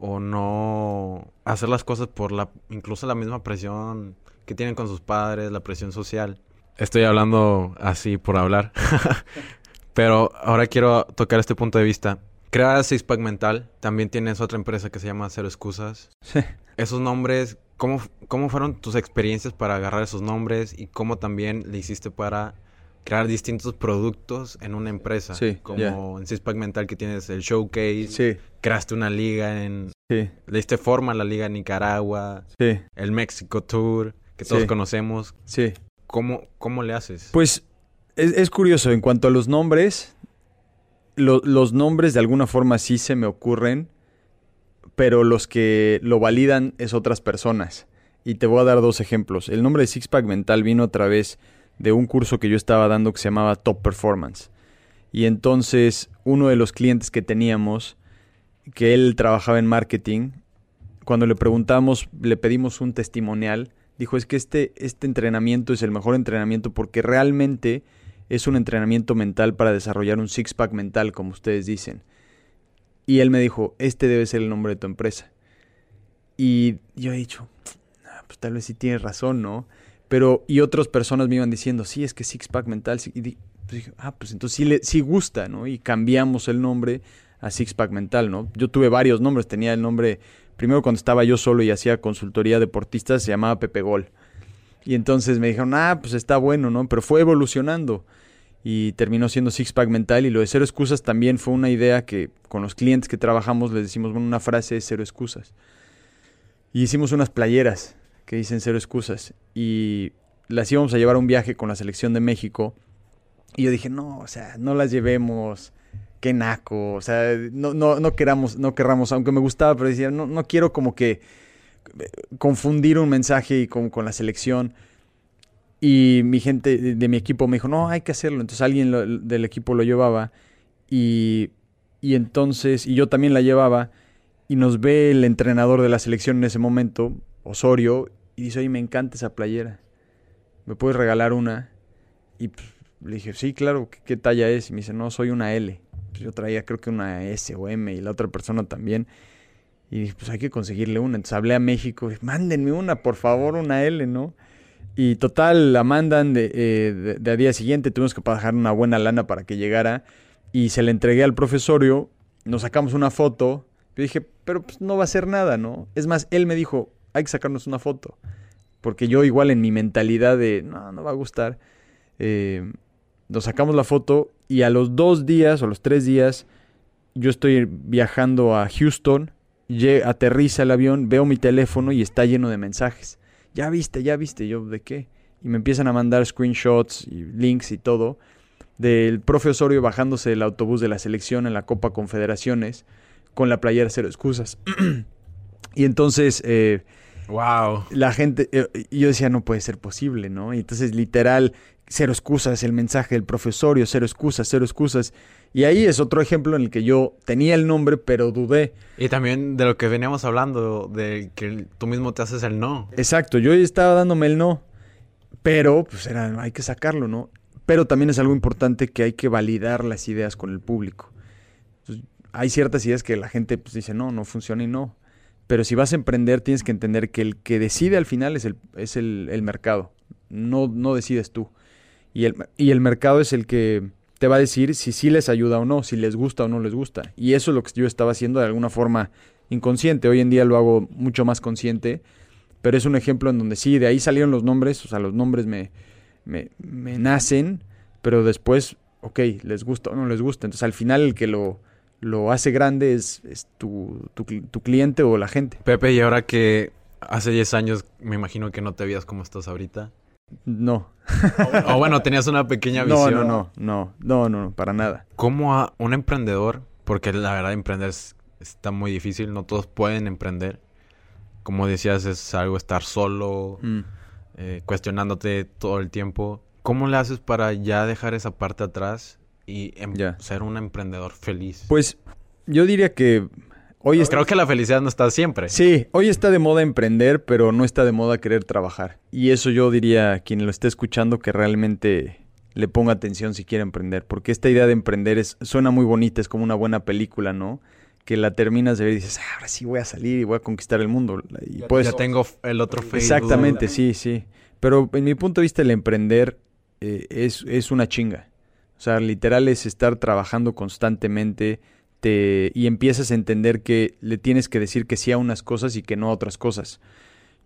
o no hacer las cosas por la, incluso la misma presión que tienen con sus padres, la presión social. Estoy hablando así por hablar. *laughs* Pero ahora quiero tocar este punto de vista. Creas Sixpack Mental, también tienes otra empresa que se llama Cero Excusas. Esos nombres, ¿cómo, ¿cómo fueron tus experiencias para agarrar esos nombres y cómo también le hiciste para crear distintos productos en una empresa? Sí, como en Sixpack Mental que tienes el showcase, sí. creaste una liga en... Sí. Le diste forma a la liga en Nicaragua, sí. el México Tour que todos conocemos. Sí. ¿Cómo, ¿Cómo le haces? Pues es, curioso, en cuanto a los nombres, los nombres de alguna forma sí se me ocurren, pero los que lo validan es otras personas. Y te voy a dar dos ejemplos. El nombre de Sixpack Mental vino a través de un curso que yo estaba dando que se llamaba Top Performance. Y entonces uno de los clientes que teníamos, que él trabajaba en marketing, cuando le preguntamos, le pedimos un testimonial, dijo es que este, este entrenamiento es el mejor entrenamiento porque realmente es un entrenamiento mental para desarrollar un six-pack mental, como ustedes dicen. Y él me dijo, este debe ser el nombre de tu empresa. Y yo he dicho, pues tal vez sí tienes razón, ¿no? Pero, y otras personas me iban diciendo, sí, es que Six Pack Mental. Y pues dije, ah, pues entonces sí, le, sí gusta, ¿no? Y cambiamos el nombre a Six Pack Mental, ¿no? Yo tuve varios nombres, tenía el nombre, primero cuando estaba yo solo y hacía consultoría deportista, se llamaba Pepe Gol. Y entonces me dijeron, ah, pues está bueno, ¿no? Pero fue evolucionando y terminó siendo Six Pack Mental. Y lo de cero excusas también fue una idea que con los clientes que trabajamos les decimos, bueno, una frase es cero excusas. Y hicimos unas playeras que dicen cero excusas. Y las íbamos a llevar a un viaje con la selección de México. Y yo dije, no, o sea, no las llevemos. Qué naco. O sea, no, no, no queramos, no querramos, aunque me gustaba, pero decía, no, no quiero como que confundir un mensaje con, con la selección. Y mi gente de, mi equipo me dijo, no, hay que hacerlo. Entonces alguien del equipo lo llevaba. Y, y entonces, y yo también la llevaba. Y nos ve el entrenador de la selección en ese momento, Osorio, y dice, oye, me encanta esa playera. ¿Me puedes regalar una? Y pues, le dije, sí, claro, ¿qué, talla es? Y me dice, no, soy una L. Pues yo traía creo que una S o M y la otra persona también. Y dije, pues hay que conseguirle una. Entonces hablé a México, mándenme una, por favor, una L, ¿no? Y total, la mandan de, eh, de, a día siguiente, tuvimos que pagar una buena lana para que llegara. Y se le entregué al profesorio, nos sacamos una foto. Yo dije, pero pues no va a ser nada, ¿no? Es más, él me dijo, hay que sacarnos una foto. Porque yo igual en mi mentalidad de, no, no va a gustar. Eh, nos sacamos la foto y a los dos días o los tres días yo estoy viajando a Houston aterriza el avión, veo mi teléfono y está lleno de mensajes. Ya viste, ya viste, yo de qué. Y me empiezan a mandar screenshots y links y todo del profe Osorio bajándose del autobús de la selección en la Copa Confederaciones con la playera cero excusas. *clears throat* y entonces, wow. La gente, eh, yo decía, no puede ser posible, ¿no? Y entonces, literal, cero excusas, el mensaje del profesorio, cero excusas, cero excusas. Y ahí es otro ejemplo en el que yo tenía el nombre, pero dudé. Y también de lo que veníamos hablando, de que tú mismo te haces el no. Exacto, yo estaba dándome el no, pero pues era, hay que sacarlo, ¿no? Pero también es algo importante que hay que validar las ideas con el público. hay ciertas ideas que la gente pues, dice, no, no funciona y no. Pero si vas a emprender, tienes que entender que el que decide al final es el, es el, mercado, no, no decides tú. Y el, y el mercado es el que te va a decir si sí les ayuda o no, si les gusta o no les gusta. Y eso es lo que yo estaba haciendo de alguna forma inconsciente. Hoy en día lo hago mucho más consciente, pero es un ejemplo en donde sí, de ahí salieron los nombres, o sea, los nombres me, me, me nacen, pero después, ok, les gusta o no les gusta. Entonces al final el que lo, lo hace grande es, es tu, tu, tu, cliente o la gente. Pepe, y ahora que hace 10 años me imagino que no te veías como estás ahorita. No. *laughs* o bueno, tenías una pequeña visión. No, no, no, no, no, no, para nada. ¿Cómo a un emprendedor, porque la verdad emprender está muy difícil, no todos pueden emprender. Como decías, es algo estar solo, mm. eh, cuestionándote todo el tiempo. ¿Cómo le haces para ya dejar esa parte atrás y em ser un emprendedor feliz? Pues yo diría que Hoy Creo que la felicidad no está siempre. Sí, hoy está de moda emprender, pero no está de moda querer trabajar. Y eso yo diría a quien lo esté escuchando que realmente le ponga atención si quiere emprender, porque esta idea de emprender es, suena muy bonita, es como una buena película, ¿no? Que la terminas de ver y dices, ah, ahora sí voy a salir y voy a conquistar el mundo. Y ya, pues, tengo el otro Facebook. Exactamente, sí, sí. Pero en mi punto de vista el emprender eh, es, es una chinga. O sea, literal es estar trabajando constantemente, y empiezas a entender que le tienes que decir que sí a unas cosas y que no a otras cosas.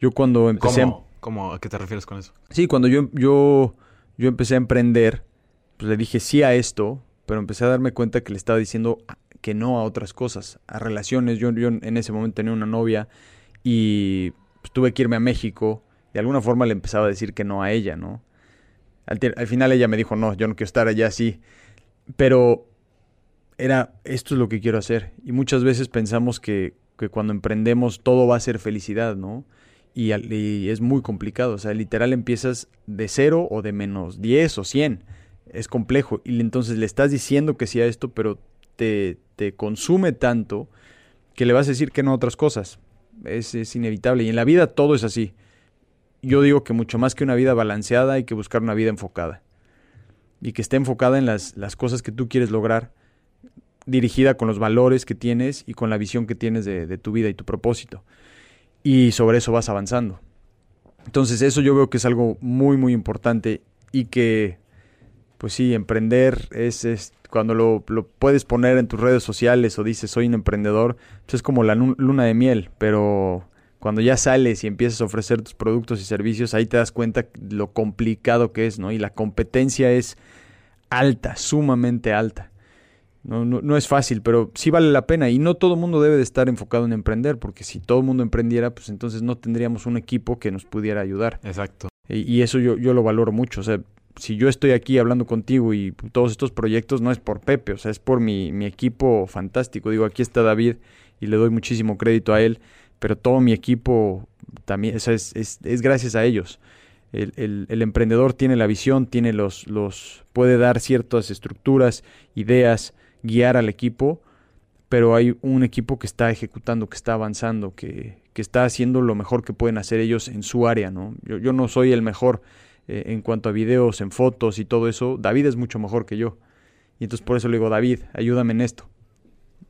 Yo cuando empecé... ¿Cómo? ¿Cómo? ¿A qué te refieres con eso? Sí, cuando yo, yo, yo empecé a emprender, pues le dije sí a esto, pero empecé a darme cuenta que le estaba diciendo que no a otras cosas, a relaciones. Yo, yo en ese momento tenía una novia y pues, tuve que irme a México. De alguna forma le empezaba a decir que no a ella, ¿no? Al, al final ella me dijo, no, yo no quiero estar allá así. Pero era, esto es lo que quiero hacer. Y muchas veces pensamos que, que cuando emprendemos todo va a ser felicidad, ¿no? Y, es muy complicado, o sea, literal empiezas de cero o de menos 10 o 100. Es complejo. Y entonces le estás diciendo que sí a esto, pero te, te consume tanto que le vas a decir que no a otras cosas. Es, es inevitable. Y en la vida todo es así. Yo digo que mucho más que una vida balanceada hay que buscar una vida enfocada. Y que esté enfocada en las, las cosas que tú quieres lograr dirigida con los valores que tienes y con la visión que tienes de, tu vida y tu propósito. y sobre eso vas avanzando. Entonces eso yo veo que es algo muy, muy importante y que, pues sí, emprender es, es cuando lo, lo, puedes poner en tus redes sociales o dices soy un emprendedor, pues es como la luna de miel, pero cuando ya sales y empiezas a ofrecer tus productos y servicios, ahí te das cuenta lo complicado que es, ¿no? Y la competencia es alta, sumamente alta. No, no, no, es fácil, pero sí vale la pena. Y no todo el mundo debe de estar enfocado en emprender, porque si todo el mundo emprendiera, pues entonces no tendríamos un equipo que nos pudiera ayudar. Exacto. Y, y eso yo, yo lo valoro mucho. O sea, si yo estoy aquí hablando contigo y todos estos proyectos no es por Pepe, o sea, es por mi, mi equipo fantástico. Digo, aquí está David y le doy muchísimo crédito a él, pero todo mi equipo también, o sea, es, es, es gracias a ellos. El, el, emprendedor tiene la visión, tiene los, los, puede dar ciertas estructuras, ideas, guiar al equipo, pero hay un equipo que está ejecutando, que está avanzando, que, que está haciendo lo mejor que pueden hacer ellos en su área, ¿no? Yo, yo no soy el mejor eh, en cuanto a videos, en fotos y todo eso. David es mucho mejor que yo. Y entonces por eso le digo, David, ayúdame en esto.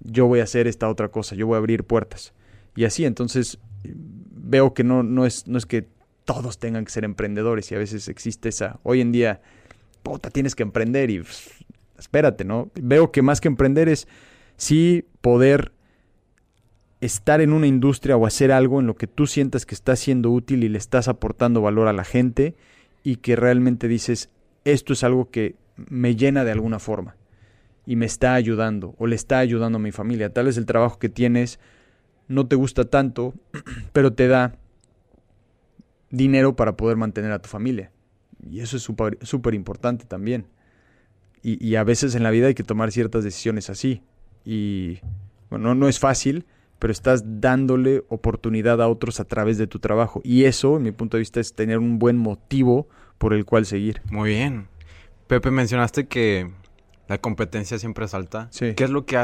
Yo voy a hacer esta otra cosa, yo voy a abrir puertas. Y así, entonces veo que no, no, es, no es que todos tengan que ser emprendedores y a veces existe esa, hoy en día, puta, tienes que emprender y espérate, ¿no? Veo que más que emprender es sí poder estar en una industria o hacer algo en lo que tú sientas que está siendo útil y le estás aportando valor a la gente y que realmente dices, esto es algo que me llena de alguna forma y me está ayudando o le está ayudando a mi familia. Tal vez el trabajo que tienes no te gusta tanto, *clears throat* pero te da dinero para poder mantener a tu familia. Y eso es súper importante también y, a veces en la vida hay que tomar ciertas decisiones así. Y bueno, no es fácil, pero estás dándole oportunidad a otros a través de tu trabajo. Y eso, en mi punto de vista, es tener un buen motivo por el cual seguir. Muy bien. Pepe, mencionaste que la competencia siempre es alta. Sí. ¿Qué es lo que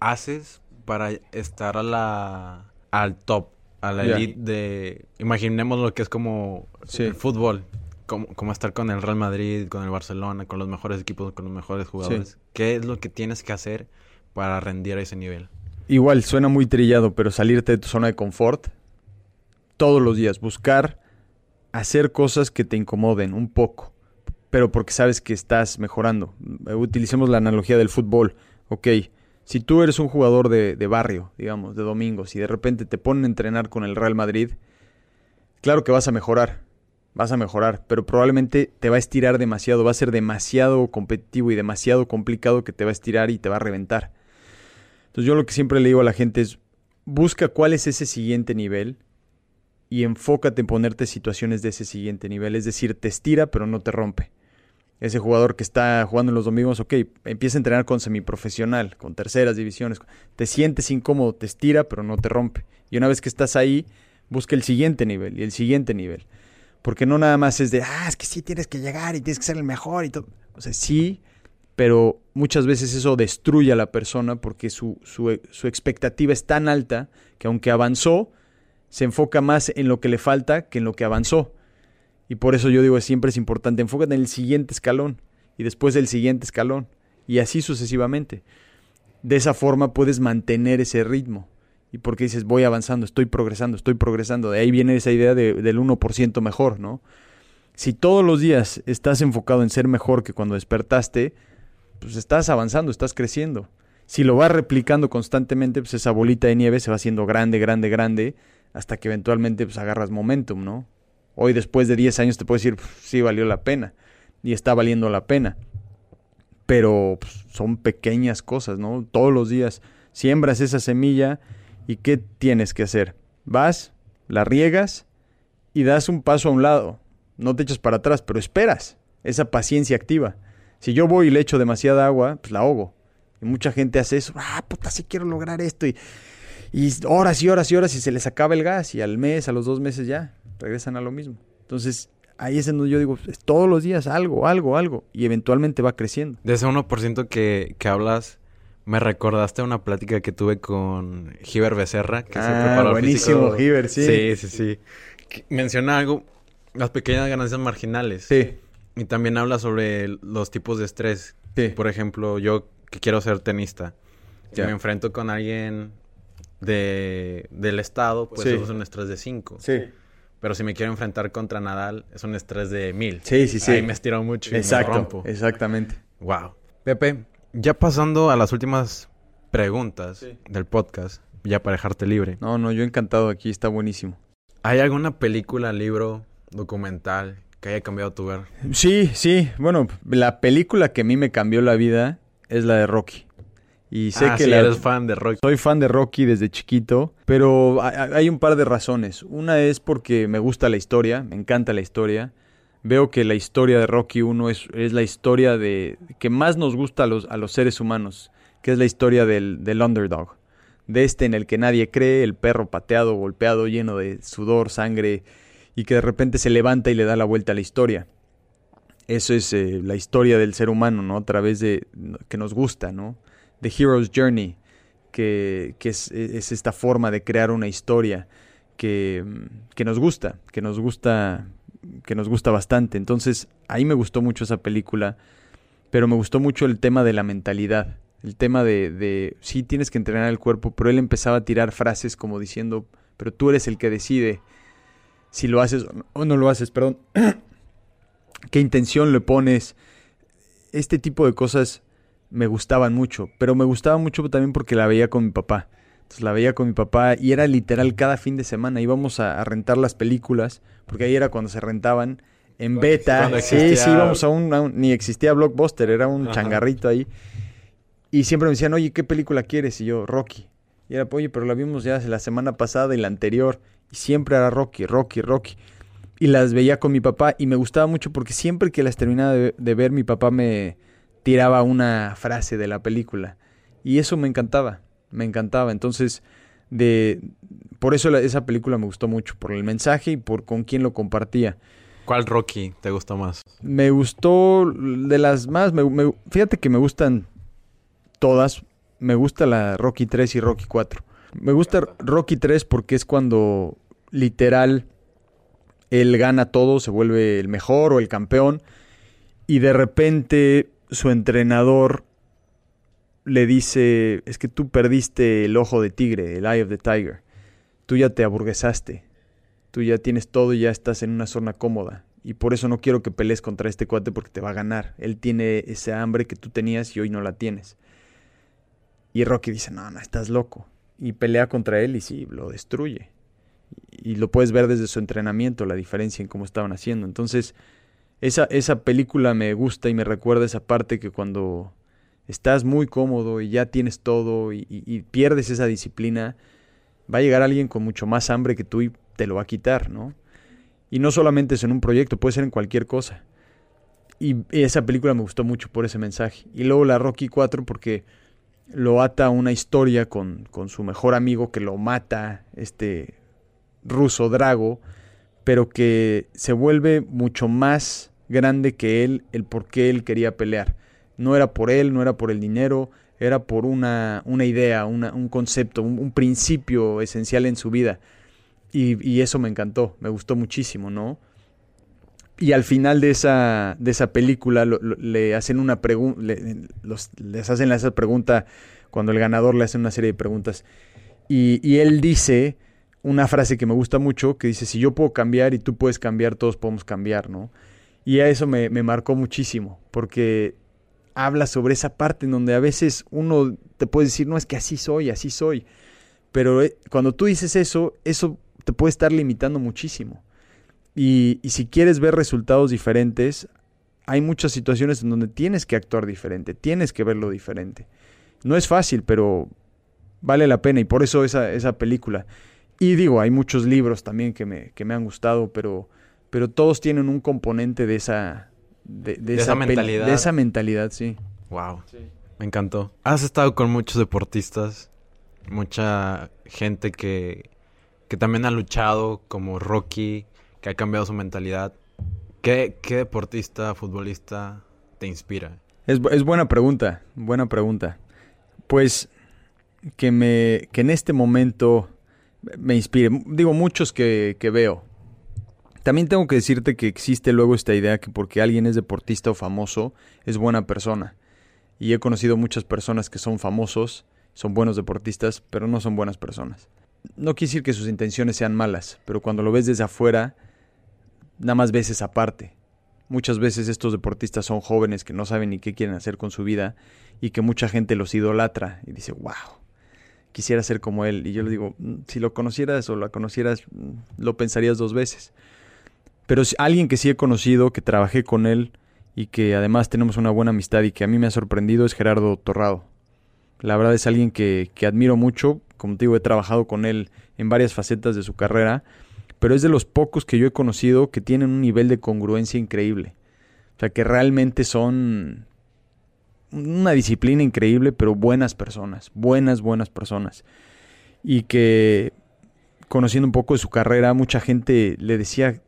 haces para estar a la, al top, a la elite de... Imaginemos lo que es como el fútbol como, estar con el Real Madrid, con el Barcelona, con los mejores equipos, con los mejores jugadores. ¿Qué es lo que tienes que hacer para rendir a ese nivel? Igual, suena muy trillado, pero salirte de tu zona de confort todos los días, buscar hacer cosas que te incomoden un poco, pero porque sabes que estás mejorando. Utilicemos la analogía del fútbol. Ok, si tú eres un jugador de, de barrio, digamos, de domingos, y de repente te ponen a entrenar con el Real Madrid, claro que vas a mejorar vas a mejorar, pero probablemente te va a estirar demasiado, va a ser demasiado competitivo y demasiado complicado que te va a estirar y te va a reventar. Entonces yo lo que siempre le digo a la gente es, busca cuál es ese siguiente nivel y enfócate en ponerte situaciones de ese siguiente nivel, es decir, te estira pero no te rompe. Ese jugador que está jugando en los domingos, ok, empieza a entrenar con semiprofesional, con terceras divisiones, te sientes incómodo, te estira pero no te rompe. Y una vez que estás ahí, busca el siguiente nivel y el siguiente nivel. Porque no nada más es de, ah, es que sí tienes que llegar y tienes que ser el mejor y todo. O sea, sí, pero muchas veces eso destruye a la persona porque su, su, su expectativa es tan alta que aunque avanzó, se enfoca más en lo que le falta que en lo que avanzó. Y por eso yo digo, siempre es importante, enfócate en el siguiente escalón y después del siguiente escalón y así sucesivamente. De esa forma puedes mantener ese ritmo y porque dices, voy avanzando, estoy progresando, estoy progresando. De ahí viene esa idea de, del 1% mejor, ¿no? Si todos los días estás enfocado en ser mejor que cuando despertaste, pues estás avanzando, estás creciendo. Si lo vas replicando constantemente, pues esa bolita de nieve se va haciendo grande, grande, grande, hasta que eventualmente pues agarras momentum, ¿no? Hoy después de 10 años te puedo decir, sí valió la pena y está valiendo la pena. Pero pues, son pequeñas cosas, ¿no? Todos los días siembras esa semilla ¿Y qué tienes que hacer? Vas, la riegas y das un paso a un lado. No te echas para atrás, pero esperas. Esa paciencia activa. Si yo voy y le echo demasiada agua, pues la ahogo. Y mucha gente hace eso. Ah, puta, sí quiero lograr esto. Y, y horas y horas y horas y se les acaba el gas. Y al mes, a los dos meses ya, regresan a lo mismo. Entonces, ahí es donde yo digo, es todos los días algo, algo, algo. Y eventualmente va creciendo. De ese 1% que, que hablas, me recordaste una plática que tuve con Giver Becerra, que ah, buenísimo, Giver, sí. Sí, sí, sí. menciona algo, las pequeñas ganancias marginales. Sí. Y también habla sobre los tipos de estrés. Sí. Por ejemplo, yo que quiero ser tenista, me enfrento con alguien de, del estado, pues Sí. eso es un estrés de 5. Sí. Pero si me quiero enfrentar contra Nadal, es un estrés de 1000. Sí, sí, sí. Ahí me estiro mucho y me Exacto. rompo. Exactamente. Wow. Pepe, ya pasando a las últimas preguntas Sí. del podcast, ya para dejarte libre. No, no, yo encantado aquí, está buenísimo. ¿Hay alguna película, libro, documental que haya cambiado tu ver? Sí, sí. Bueno, la película que a mí me cambió la vida es la de Rocky. Y sé ah, que sí, la- eres fan de Rocky. soy fan de Rocky desde chiquito, pero hay- un par de razones. Una es porque me gusta la historia, me encanta la historia. Veo que la historia de Rocky 1 es, es la historia de que más nos gusta a los, a los seres humanos, que es la historia del, del underdog. De este en el que nadie cree, el perro pateado, golpeado, lleno de sudor, sangre, y que de repente se levanta y le da la vuelta a la historia. Eso es eh, la historia del ser humano, ¿no? A través de que nos gusta, ¿no? The Hero's Journey, que, que es, es esta forma de crear una historia que, que nos gusta, que nos gusta, que nos gusta bastante. Entonces, ahí me gustó mucho esa película, pero me gustó mucho el tema de la mentalidad, el tema de, de sí tienes que entrenar el cuerpo, pero él empezaba a tirar frases como diciendo, pero tú eres el que decide si lo haces o no lo haces, perdón. *coughs* ¿Qué intención le pones? Este tipo de cosas me gustaban mucho, pero me gustaba mucho también porque la veía con mi papá. Entonces la veía con mi papá y era literal cada fin de semana íbamos a, a rentar las películas, porque ahí era cuando se rentaban en beta. cuando Sí, sí, íbamos a un, a un- ni existía Blockbuster, era un Ajá. changarrito ahí. Y siempre me decían, oye, ¿qué película quieres? Y yo, Rocky. Y era, oye, pero la vimos ya la semana pasada y la anterior. Y siempre era Rocky, Rocky, Rocky. Y las veía con mi papá y me gustaba mucho porque siempre que las terminaba de, de ver, mi papá me tiraba una frase de la película. Y eso me encantaba, me encantaba. Entonces, de, por eso la- esa película me gustó mucho, por el mensaje y por con quién lo compartía. ¿Cuál Rocky te gustó más? Me gustó de las más, me- me- fíjate que me gustan todas. Me gusta la Rocky 3 y Rocky 4. Me gusta Rocky 3 porque es cuando literal él gana todo, se vuelve el mejor o el campeón y de repente su entrenador le dice, es que tú perdiste el ojo de tigre, el eye of the tiger. Tú ya te aburguesaste. Tú ya tienes todo y ya estás en una zona cómoda. Y por eso no quiero que pelees contra este cuate porque te va a ganar. Él tiene ese hambre que tú tenías y hoy no la tienes. Y Rocky dice, no, no, estás loco. Y pelea contra él y sí, lo destruye. Y lo puedes ver desde su entrenamiento, la diferencia en cómo estaban haciendo. Entonces, esa, esa película me gusta y me recuerda esa parte que cuando estás muy cómodo y ya tienes todo y, pierdes esa disciplina, va a llegar alguien con mucho más hambre que tú y te lo va a quitar, ¿no? Y no solamente es en un proyecto, puede ser en cualquier cosa. Y esa película me gustó mucho por ese mensaje. Y luego la Rocky 4 porque lo ata a una historia con, con su mejor amigo que lo mata, este ruso Drago, pero que se vuelve mucho más grande que él el por qué él quería pelear. No era por él, no era por el dinero, era por una, una idea, un concepto, un, principio esencial en su vida. Y, eso me encantó, me gustó muchísimo, ¿no? Y al final de esa, de esa película le hacen una pregunta, les hacen esa pregunta cuando el ganador le hace una serie de preguntas. Y, y él dice una frase que me gusta mucho, que dice, si yo puedo cambiar y tú puedes cambiar, todos podemos cambiar, ¿no? Y a eso me, me marcó muchísimo, porque habla sobre esa parte en donde a veces uno te puede decir, no, es que así soy, así soy. Pero eh, cuando tú dices eso, eso te puede estar limitando muchísimo. Y, y si quieres ver resultados diferentes, hay muchas situaciones en donde tienes que actuar diferente, tienes que verlo diferente. No es fácil, pero vale la pena y por eso esa, esa película. Y digo, hay muchos libros también que me, que me han gustado, pero, pero todos tienen un componente de esa, de, de esa mentalidad. De esa mentalidad, sí. Wow. Me encantó. Has estado con muchos deportistas, mucha gente que, que también ha luchado, como Rocky, que ha cambiado su mentalidad. ¿Qué, qué deportista, futbolista te inspira? Es, es buena pregunta, buena pregunta. Pues que me que en este momento me inspire. Digo, muchos que, que veo. También tengo que decirte que existe luego esta idea que porque alguien es deportista o famoso, es buena persona. Y he conocido muchas personas que son famosos son buenos deportistas, pero no son buenas personas. No quiere decir que sus intenciones sean malas, pero cuando lo ves desde afuera, nada más ves esa parte. Muchas veces estos deportistas son jóvenes que no saben ni qué quieren hacer con su vida y que mucha gente los idolatra y dice, wow, quisiera ser como él. Y yo le digo, mm, si lo conocieras o la conocieras, mm, lo pensarías dos veces. Pero alguien que sí he conocido, que trabajé con él y que además tenemos una buena amistad y que a mí me ha sorprendido es Gerardo Torrado. La verdad es alguien que, que admiro mucho. Como te digo, he trabajado con él en varias facetas de su carrera pero es de los pocos que yo he conocido que tienen un nivel de congruencia increíble. O sea, que realmente son una disciplina increíble, pero buenas personas, buenas, buenas personas. Y que conociendo un poco de su carrera, mucha gente le decía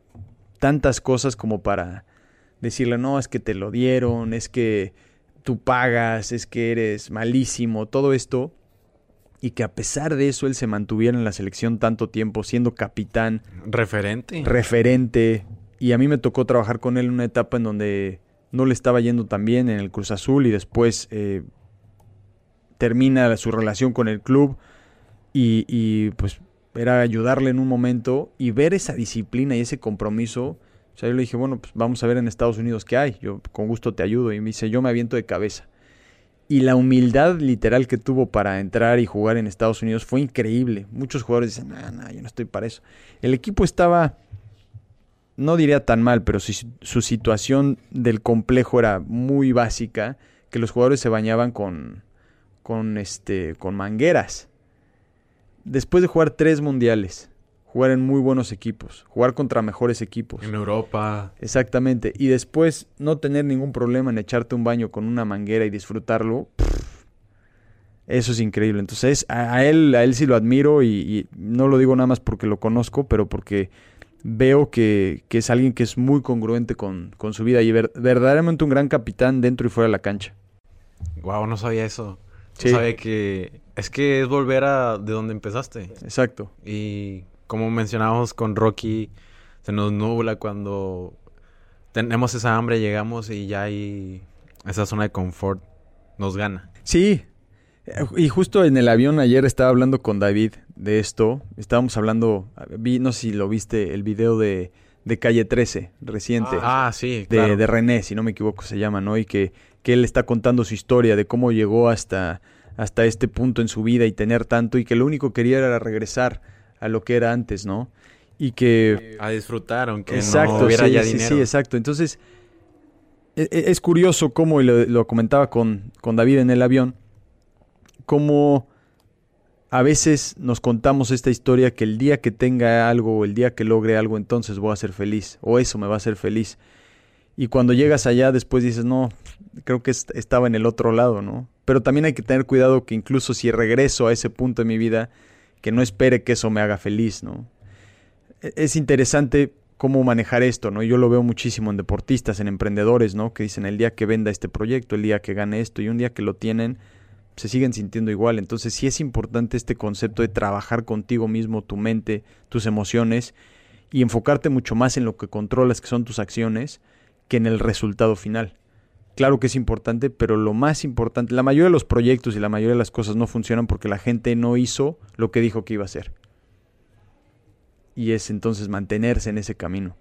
tantas cosas como para decirle, no, es que te lo dieron, es que tú pagas, es que eres malísimo, todo esto y que a pesar de eso él se mantuviera en la selección tanto tiempo, siendo capitán. Referente. Referente. Y a mí me tocó trabajar con él en una etapa en donde no le estaba yendo tan bien en el Cruz Azul y después eh, termina su relación con el club y, y, pues era ayudarle en un momento y ver esa disciplina y ese compromiso. O sea, yo le dije, bueno, pues vamos a ver en Estados Unidos qué hay. Yo con gusto te ayudo. Y me dice, yo me aviento de cabeza y la humildad literal que tuvo para entrar y jugar en Estados Unidos fue increíble. Muchos jugadores dicen, no, no, yo no estoy para eso. El equipo estaba, no diría tan mal, pero su, su situación del complejo era muy básica, que los jugadores se bañaban con, con, este, con mangueras. Después de jugar tres mundiales, jugar en muy buenos equipos, jugar contra mejores equipos. En Europa. Exactamente. Y después no tener ningún problema en echarte un baño con una manguera y disfrutarlo. eso es increíble. Entonces, a, él, a él sí lo admiro y, no lo digo nada más porque lo conozco, pero porque veo que, es alguien que es muy congruente con, su vida y verdaderamente un gran capitán dentro y fuera de la cancha. Wow, no sabía eso. Sí. No sabía que es que es volver a de donde empezaste. Exacto. Y como mencionábamos con Rocky, se nos nubla cuando tenemos esa hambre, llegamos y ya hay esa zona de confort nos gana. Sí, y justo en el avión ayer estaba hablando con David de esto. Estábamos hablando, vi, no sé si lo viste, el video de, de Calle 13, reciente. Ah, sí. De, de, René, si no me equivoco se llama, ¿no? Y que, que él está contando su historia de cómo llegó hasta, hasta este punto en su vida y tener tanto y que lo único que quería era regresar a lo que era antes, ¿no? Y que... A disfrutar, aunque no hubiera ya dinero. Sí, exacto. Entonces, e, e, es, curioso cómo, y lo, comentaba con, con David en el avión, cómo a veces nos contamos esta historia que el día que tenga algo o el día que logre algo, entonces voy a ser feliz, o eso me va a hacer feliz. Y cuando llegas allá, después dices, no, creo que estaba en el otro lado, ¿no? Pero también hay que tener cuidado que incluso si regreso a ese punto de mi vida, que no espere que eso me haga feliz, ¿no? E-, es interesante cómo manejar esto, ¿no? Yo lo veo muchísimo en deportistas, en emprendedores, ¿no? Que dicen el día que venda este proyecto, el día que gane esto y un día que lo tienen, se siguen sintiendo igual. Entonces sí es importante este concepto de trabajar contigo mismo, tu mente, tus emociones y enfocarte mucho más en lo que controlas, que son tus acciones, que en el resultado final claro que es importante, pero lo más importante, la mayoría de los proyectos y la mayoría de las cosas no funcionan porque la gente no hizo lo que dijo que iba a hacer. Y es entonces mantenerse en ese camino.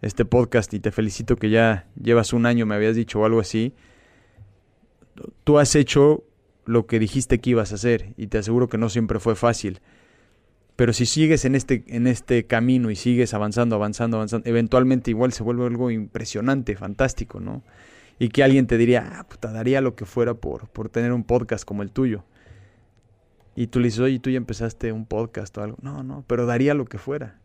Este podcast, y te felicito que ya llevas un año, me habías dicho o algo así, tú has hecho lo que dijiste que ibas a hacer y te aseguro que no siempre fue fácil. Pero si sigues en este, en este camino y sigues avanzando, avanzando, avanzando, eventualmente igual se vuelve algo impresionante, fantástico, ¿no? Y que alguien te diría, ah, puta, daría lo que fuera por, por tener un podcast como el tuyo. Y tú le dices, oye, tú ya empezaste un podcast o algo. No, no, pero daría lo que fuera.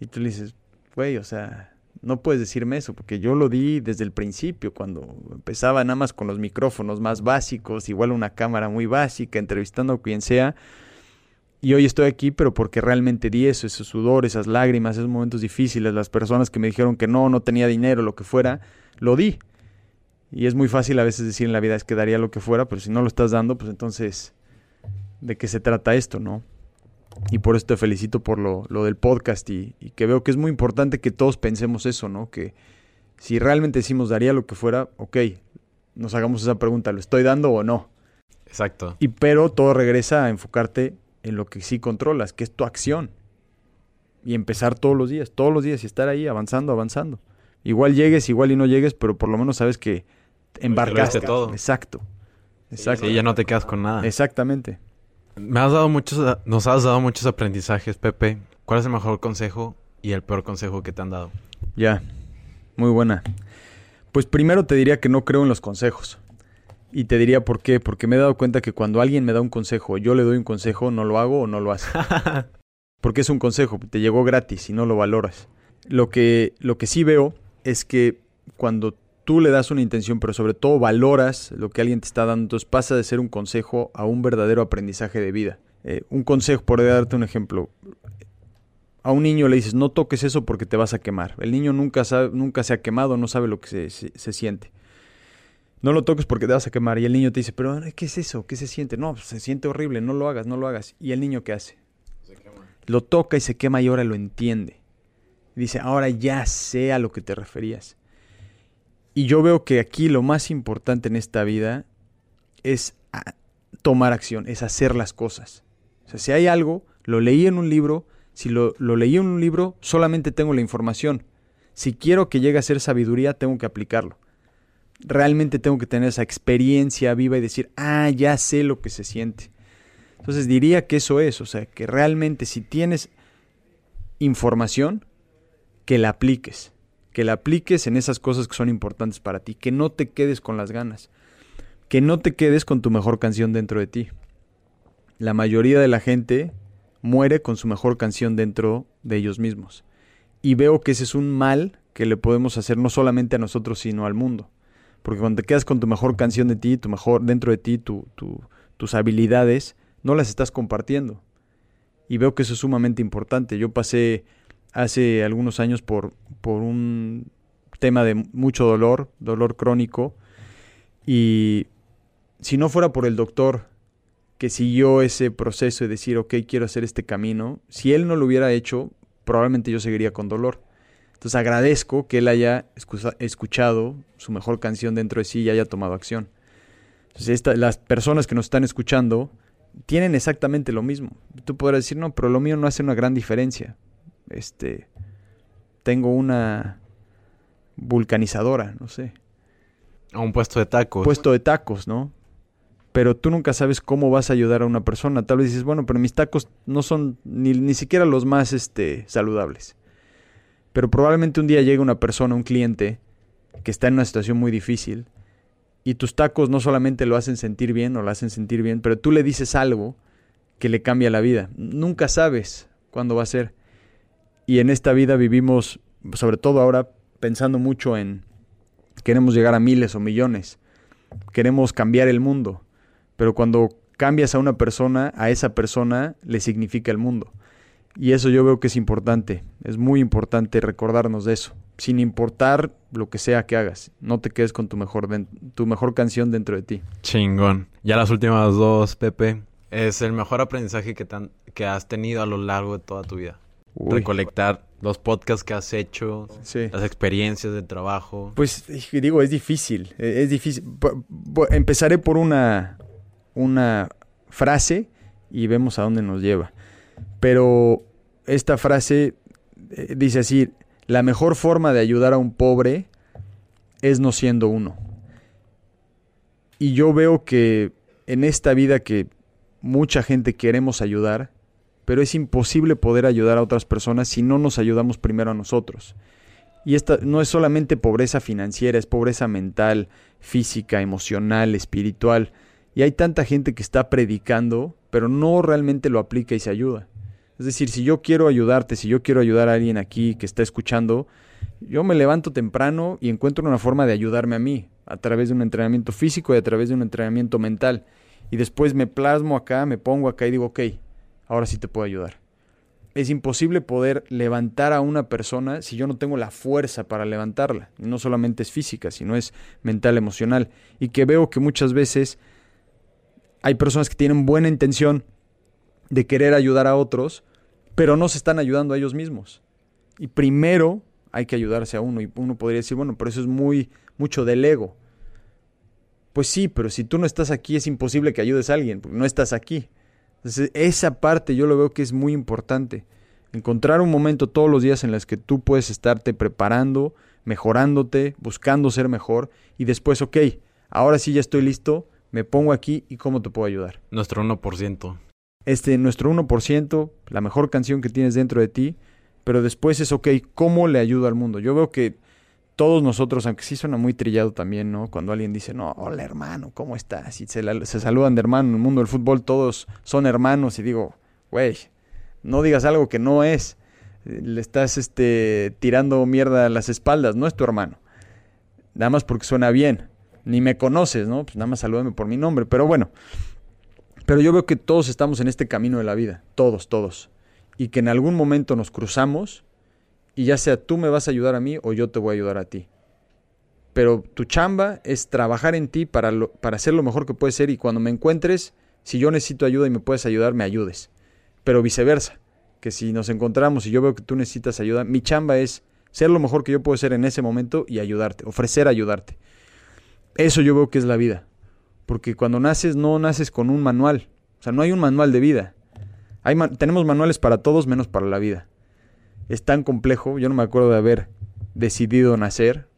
Y tú le dices, güey, o sea, no puedes decirme eso, porque yo lo di desde el principio, cuando empezaba nada más con los micrófonos más básicos, igual una cámara muy básica, entrevistando a quien sea. Y hoy estoy aquí, pero porque realmente di eso, ese sudor, esas lágrimas, esos momentos difíciles, las personas que me dijeron que no, no tenía dinero, lo que fuera, lo di. Y es muy fácil a veces decir en la vida es que daría lo que fuera, pero si no lo estás dando, pues entonces, ¿de qué se trata esto, no? Y por eso te felicito por lo, lo del podcast y, y, que veo que es muy importante que todos pensemos eso, ¿no? Que si realmente decimos daría lo que fuera, ok, nos hagamos esa pregunta, ¿lo estoy dando o no? Exacto. Y pero todo regresa a enfocarte en lo que sí controlas, que es tu acción. Y empezar todos los días, todos los días y estar ahí avanzando, avanzando. Igual llegues, igual y no llegues, pero por lo menos sabes que embarcaste todo. Exacto. Exacto. Sí, ya no te quedas con nada. Exactamente. Me has dado muchos, nos has dado muchos aprendizajes, Pepe. ¿Cuál es el mejor consejo y el peor consejo que te han dado? Ya, muy buena. Pues primero te diría que no creo en los consejos. Y te diría por qué. Porque me he dado cuenta que cuando alguien me da un consejo, yo le doy un consejo, no lo hago o no lo hace. *laughs* Porque es un consejo, te llegó gratis y no lo valoras. Lo que, lo que sí veo es que cuando tú le das una intención, pero sobre todo valoras lo que alguien te está dando, entonces pasa de ser un consejo a un verdadero aprendizaje de vida. Eh, un consejo, por darte un ejemplo, a un niño le dices, no toques eso porque te vas a quemar. El niño nunca, sabe, nunca se ha quemado, no sabe lo que se, se siente no lo toques porque te vas a quemar. Y el niño te dice, pero ¿qué es eso? ¿Qué se siente? No, se siente horrible, no lo hagas, no lo hagas. ¿Y el niño qué hace? Se quema. Lo toca y se quema y ahora lo entiende. dice, ahora ya sé a lo que te referías. Y yo veo que aquí lo más importante en esta vida es tomar acción, es hacer las cosas. O sea, si hay algo, lo leí en un libro, si lo, lo leí en un libro, solamente tengo la información. Si quiero que llegue a ser sabiduría, tengo que aplicarlo realmente tengo que tener esa experiencia viva y decir, ah, ya sé lo que se siente. Entonces diría que eso es, o sea, que realmente si tienes información, que la apliques, que la apliques en esas cosas que son importantes para ti, que no te quedes con las ganas, que no te quedes con tu mejor canción dentro de ti. La mayoría de la gente muere con su mejor canción dentro de ellos mismos. Y veo que ese es un mal que le podemos hacer no solamente a nosotros, sino al mundo. Porque cuando te quedas con tu mejor canción de ti, tu mejor, dentro de ti, tu, tus habilidades, no las estás compartiendo. Y veo que eso es sumamente importante. Yo pasé hace algunos años por, por un tema de mucho dolor, dolor crónico, y si no fuera por el doctor que siguió ese proceso de decir, ok, quiero hacer este camino, si él no lo hubiera hecho, probablemente yo seguiría con dolor. Entonces agradezco que él haya escuchado su mejor canción dentro de sí y haya tomado acción. Entonces las personas que nos están escuchando tienen exactamente lo mismo. Tú podrás decir, no, pero lo mío no hace una gran diferencia. Este, tengo una vulcanizadora, no sé. A un puesto de tacos. Puesto de tacos, ¿no? Pero tú nunca sabes cómo vas a ayudar a una persona. Tal vez dices, bueno, pero mis tacos no son ni, ni siquiera los más este, saludables. Pero probablemente un día llegue una persona, un cliente, que está en una situación muy difícil y tus tacos no solamente lo hacen sentir bien o lo hacen sentir bien, pero tú le dices algo que le cambia la vida. Nunca sabes cuándo va a ser. Y en esta vida vivimos, sobre todo ahora, pensando mucho en queremos llegar a miles o millones, queremos cambiar el mundo, pero cuando cambias a una persona, a esa persona le significa el mundo. Y eso yo veo que es importante, es muy importante recordarnos de eso, sin importar lo que sea que hagas, no te quedes con tu mejor, tu mejor canción dentro de ti. Chingón. Ya las últimas dos, Pepe, es el mejor aprendizaje que, que has tenido a lo largo de toda tu vida. Recolectar los podcasts que has hecho, las experiencias de trabajo. Pues digo, es difícil, e, es difícil. Empezaré por una, una frase y vemos a dónde nos lleva. Pero esta frase eh, dice así, la mejor forma de ayudar a un pobre es no siendo uno. Y yo veo que en esta vida que mucha gente queremos ayudar, pero es imposible poder ayudar a otras personas si no nos ayudamos primero a nosotros. Y esta no es solamente pobreza financiera, es pobreza mental, física, emocional, espiritual. Y hay tanta gente que está predicando, pero no realmente lo aplica y se ayuda. Es decir, si yo quiero ayudarte, si yo quiero ayudar a alguien aquí que está escuchando, yo me levanto temprano y encuentro una forma de ayudarme a mí, a través de un entrenamiento físico y a través de un entrenamiento mental. Y después me plasmo acá, me pongo acá y digo, ok, ahora sí te puedo ayudar. Es imposible poder levantar a una persona si yo no tengo la fuerza para levantarla. No solamente es física, sino es mental, emocional. Y que veo que muchas veces hay personas que tienen buena intención, de querer ayudar a otros, pero no se están ayudando a ellos mismos. Y primero hay que ayudarse a uno. Y uno podría decir, bueno, pero eso es muy mucho del ego. Pues sí, pero si tú no estás aquí es imposible que ayudes a alguien, porque no estás aquí. Entonces, esa parte yo lo veo que es muy importante. Encontrar un momento todos los días en los que tú puedes estarte preparando, mejorándote, buscando ser mejor y después, ok, ahora sí ya estoy listo, me pongo aquí y cómo te puedo ayudar. Nuestro 1%. Este, nuestro 1%, la mejor canción que tienes dentro de ti, pero después es, ok, ¿cómo le ayudo al mundo? Yo veo que todos nosotros, aunque sí suena muy trillado también, ¿no? Cuando alguien dice, no, hola hermano, ¿cómo estás? Y se, saludan de hermano. En el mundo del fútbol todos son hermanos y digo, güey, no digas algo que no es. Le estás este, tirando mierda a las espaldas, no es tu hermano. Nada más porque suena bien. Ni me conoces, ¿no? Pues nada más salúdame por mi nombre. Pero bueno, pero yo veo que todos estamos en este camino de la vida, todos, todos. Y que en algún momento nos cruzamos y ya sea tú me vas a ayudar a mí o yo te voy a ayudar a ti. Pero tu chamba es trabajar en ti para, lo, para hacer lo mejor que puedes ser y cuando me encuentres, si yo necesito ayuda y me puedes ayudar, me ayudes. Pero viceversa, que si nos encontramos y yo veo que tú necesitas ayuda, mi chamba es ser lo mejor que yo puedo ser en ese momento y ayudarte, ofrecer ayudarte. Eso yo veo que es la vida. Porque cuando naces no naces con un manual. O sea, no hay un manual de vida. Hay tenemos manuales para todos menos para la vida es tan complejo. Yo no me acuerdo de haber decidido nacer.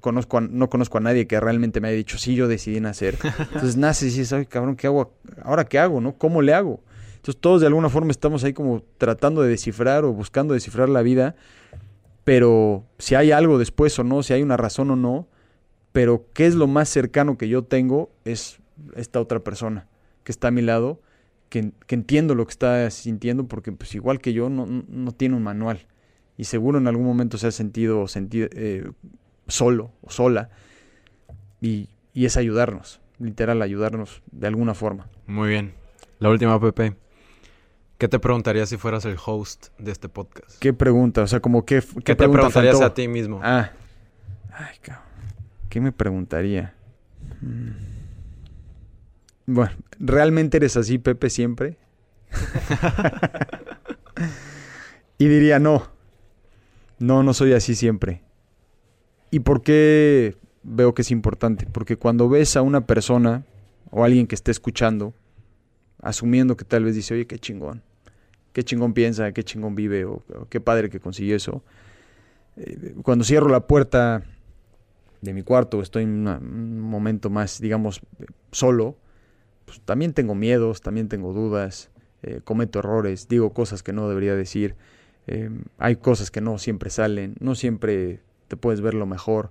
Conozco no conozco a nadie que realmente me haya dicho, sí, yo decidí nacer. *laughs* Entonces naces y dices, ay, cabrón, ¿qué hago? ¿Ahora qué hago? ¿no? ¿Cómo le hago? Entonces todos de alguna forma estamos ahí como tratando de descifrar o buscando descifrar la vida. Pero si hay algo después o no, si hay una razón o no, pero qué es lo más cercano que yo tengo es esta otra persona que está a mi lado que, entiendo lo que está sintiendo porque pues igual que yo no, no, tiene un manual y seguro en algún momento se ha sentido, sentido eh, solo o sola y, y es ayudarnos, literal ayudarnos de alguna forma. Muy bien. La última, Pepe. ¿Qué te preguntarías si fueras el host de este podcast? ¿Qué pregunta? O sea, como qué, qué, ¿Qué te preguntarías a ti mismo? Ah. Ay, cabrón. ¿Qué me preguntaría? Mm. Bueno, ¿realmente eres así, Pepe, siempre? y diría, no, no, no soy así siempre. ¿Y por qué veo que es importante? Porque cuando ves a una persona o alguien que esté escuchando, asumiendo que tal vez dice, oye, qué chingón, qué chingón piensa, qué chingón vive, o, qué padre que consiguió eso. Eh, cuando cierro la puerta de mi cuarto, estoy en un momento más, digamos, solo, pues, también tengo miedos, también tengo dudas, eh, cometo errores, digo cosas que no debería decir, eh, hay cosas que no siempre salen, no siempre te puedes ver lo mejor.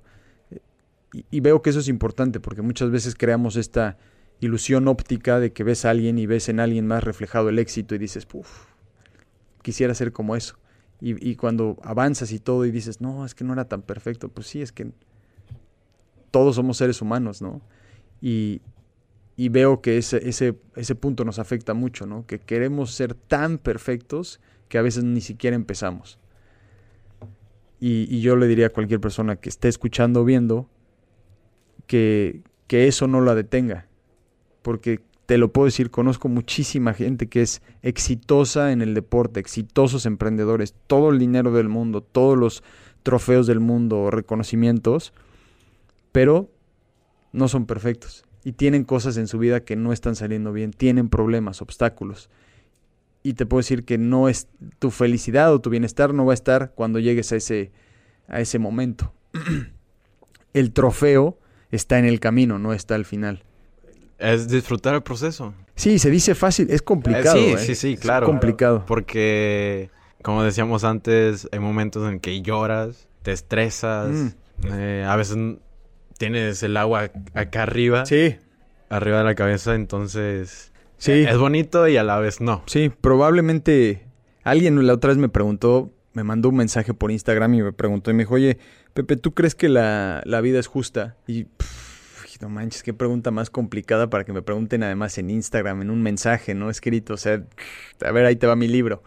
y, veo que eso es importante porque muchas veces creamos esta ilusión óptica de que ves a alguien y ves en alguien más reflejado el éxito y dices, puff, quisiera ser como eso. Y, y, cuando avanzas y todo y dices, no, es que no era tan perfecto, pues sí, es que todos somos seres humanos, ¿no? Y, y veo que ese, ese, ese punto nos afecta mucho, ¿no? Que queremos ser tan perfectos que a veces ni siquiera empezamos. Y, yo le diría a cualquier persona que esté escuchando o viendo que, que eso no la detenga. Porque te lo puedo decir, conozco muchísima gente que es exitosa en el deporte, exitosos emprendedores, todo el dinero del mundo, todos los trofeos del mundo, reconocimientos, pero no son perfectos y tienen cosas en su vida que no están saliendo bien, tienen problemas, obstáculos. Y te puedo decir que no es tu felicidad o tu bienestar no va a estar cuando llegues a ese a ese momento. *clears throat* el trofeo está en el camino, no está al final. Es disfrutar el proceso. Sí, se dice fácil, es complicado. sí, ¿eh? sí, sí, claro. Es complicado. Porque, como decíamos antes, hay momentos en que lloras, te estresas, mm. eh, a veces tienes el agua acá arriba. Sí. Arriba de la cabeza, entonces... Sí. Es bonito y a la vez no. Sí, probablemente alguien la otra vez me preguntó, me mandó un mensaje por Instagram y me preguntó y me dijo, oye, Pepe, ¿tú crees que la, vida es justa? Y no manches, qué pregunta más complicada para que me pregunten además en Instagram, en un mensaje, ¿no? Escrito, o sea, a ver, ahí te va mi libro.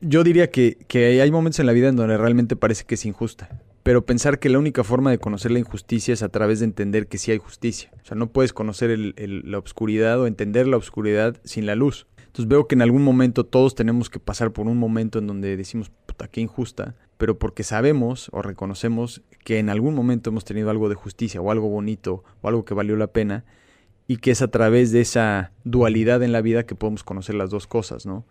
Yo diría que, que hay momentos en la vida en donde realmente parece que es injusta pero pensar que la única forma de conocer la injusticia es a través de entender que sí hay justicia. O sea, no puedes conocer la obscuridad o entender la obscuridad sin la luz. Entonces veo que en algún momento todos tenemos que pasar por un momento en donde decimos, puta, qué injusta, pero porque sabemos o reconocemos que en algún momento hemos tenido algo de justicia o algo bonito o algo que valió la pena y que es a través de esa dualidad en la vida que podemos conocer las dos cosas, ¿no?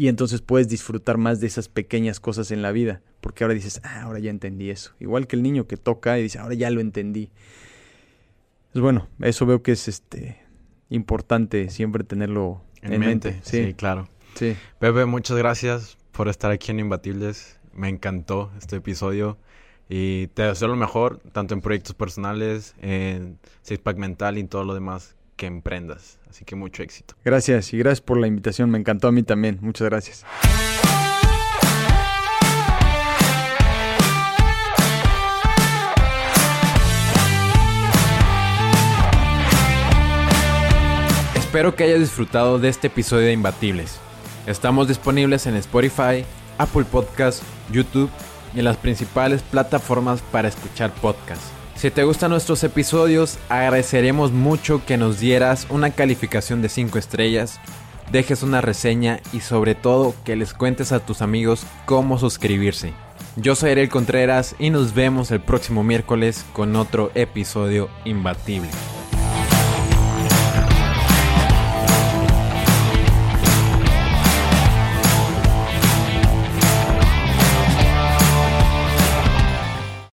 Y entonces puedes disfrutar más de esas pequeñas cosas en la vida, porque ahora dices, ah, ahora ya entendí eso. Igual que el niño que toca y dice, ahora ya lo entendí. Pues bueno, eso veo que es este importante siempre tenerlo en, mente. Sí. claro. Sí. Pepe, muchas gracias por estar aquí en Imbatibles. Me encantó este episodio. Y te deseo lo mejor, tanto en proyectos personales, en Sixpack Mental y en todo lo demás que emprendas. Así que mucho éxito. Gracias y gracias por la invitación. Me encantó a mí también. Muchas gracias. Espero que hayas disfrutado de este episodio de Imbatibles. Estamos disponibles en Spotify, Apple Podcast, YouTube y en las principales plataformas para escuchar podcasts. Si te gustan nuestros episodios, agradeceremos mucho que nos dieras una calificación de 5 estrellas, dejes una reseña y sobre todo que les cuentes a tus amigos cómo suscribirse. Yo soy Ariel Contreras y nos vemos el próximo miércoles con otro episodio imbatible.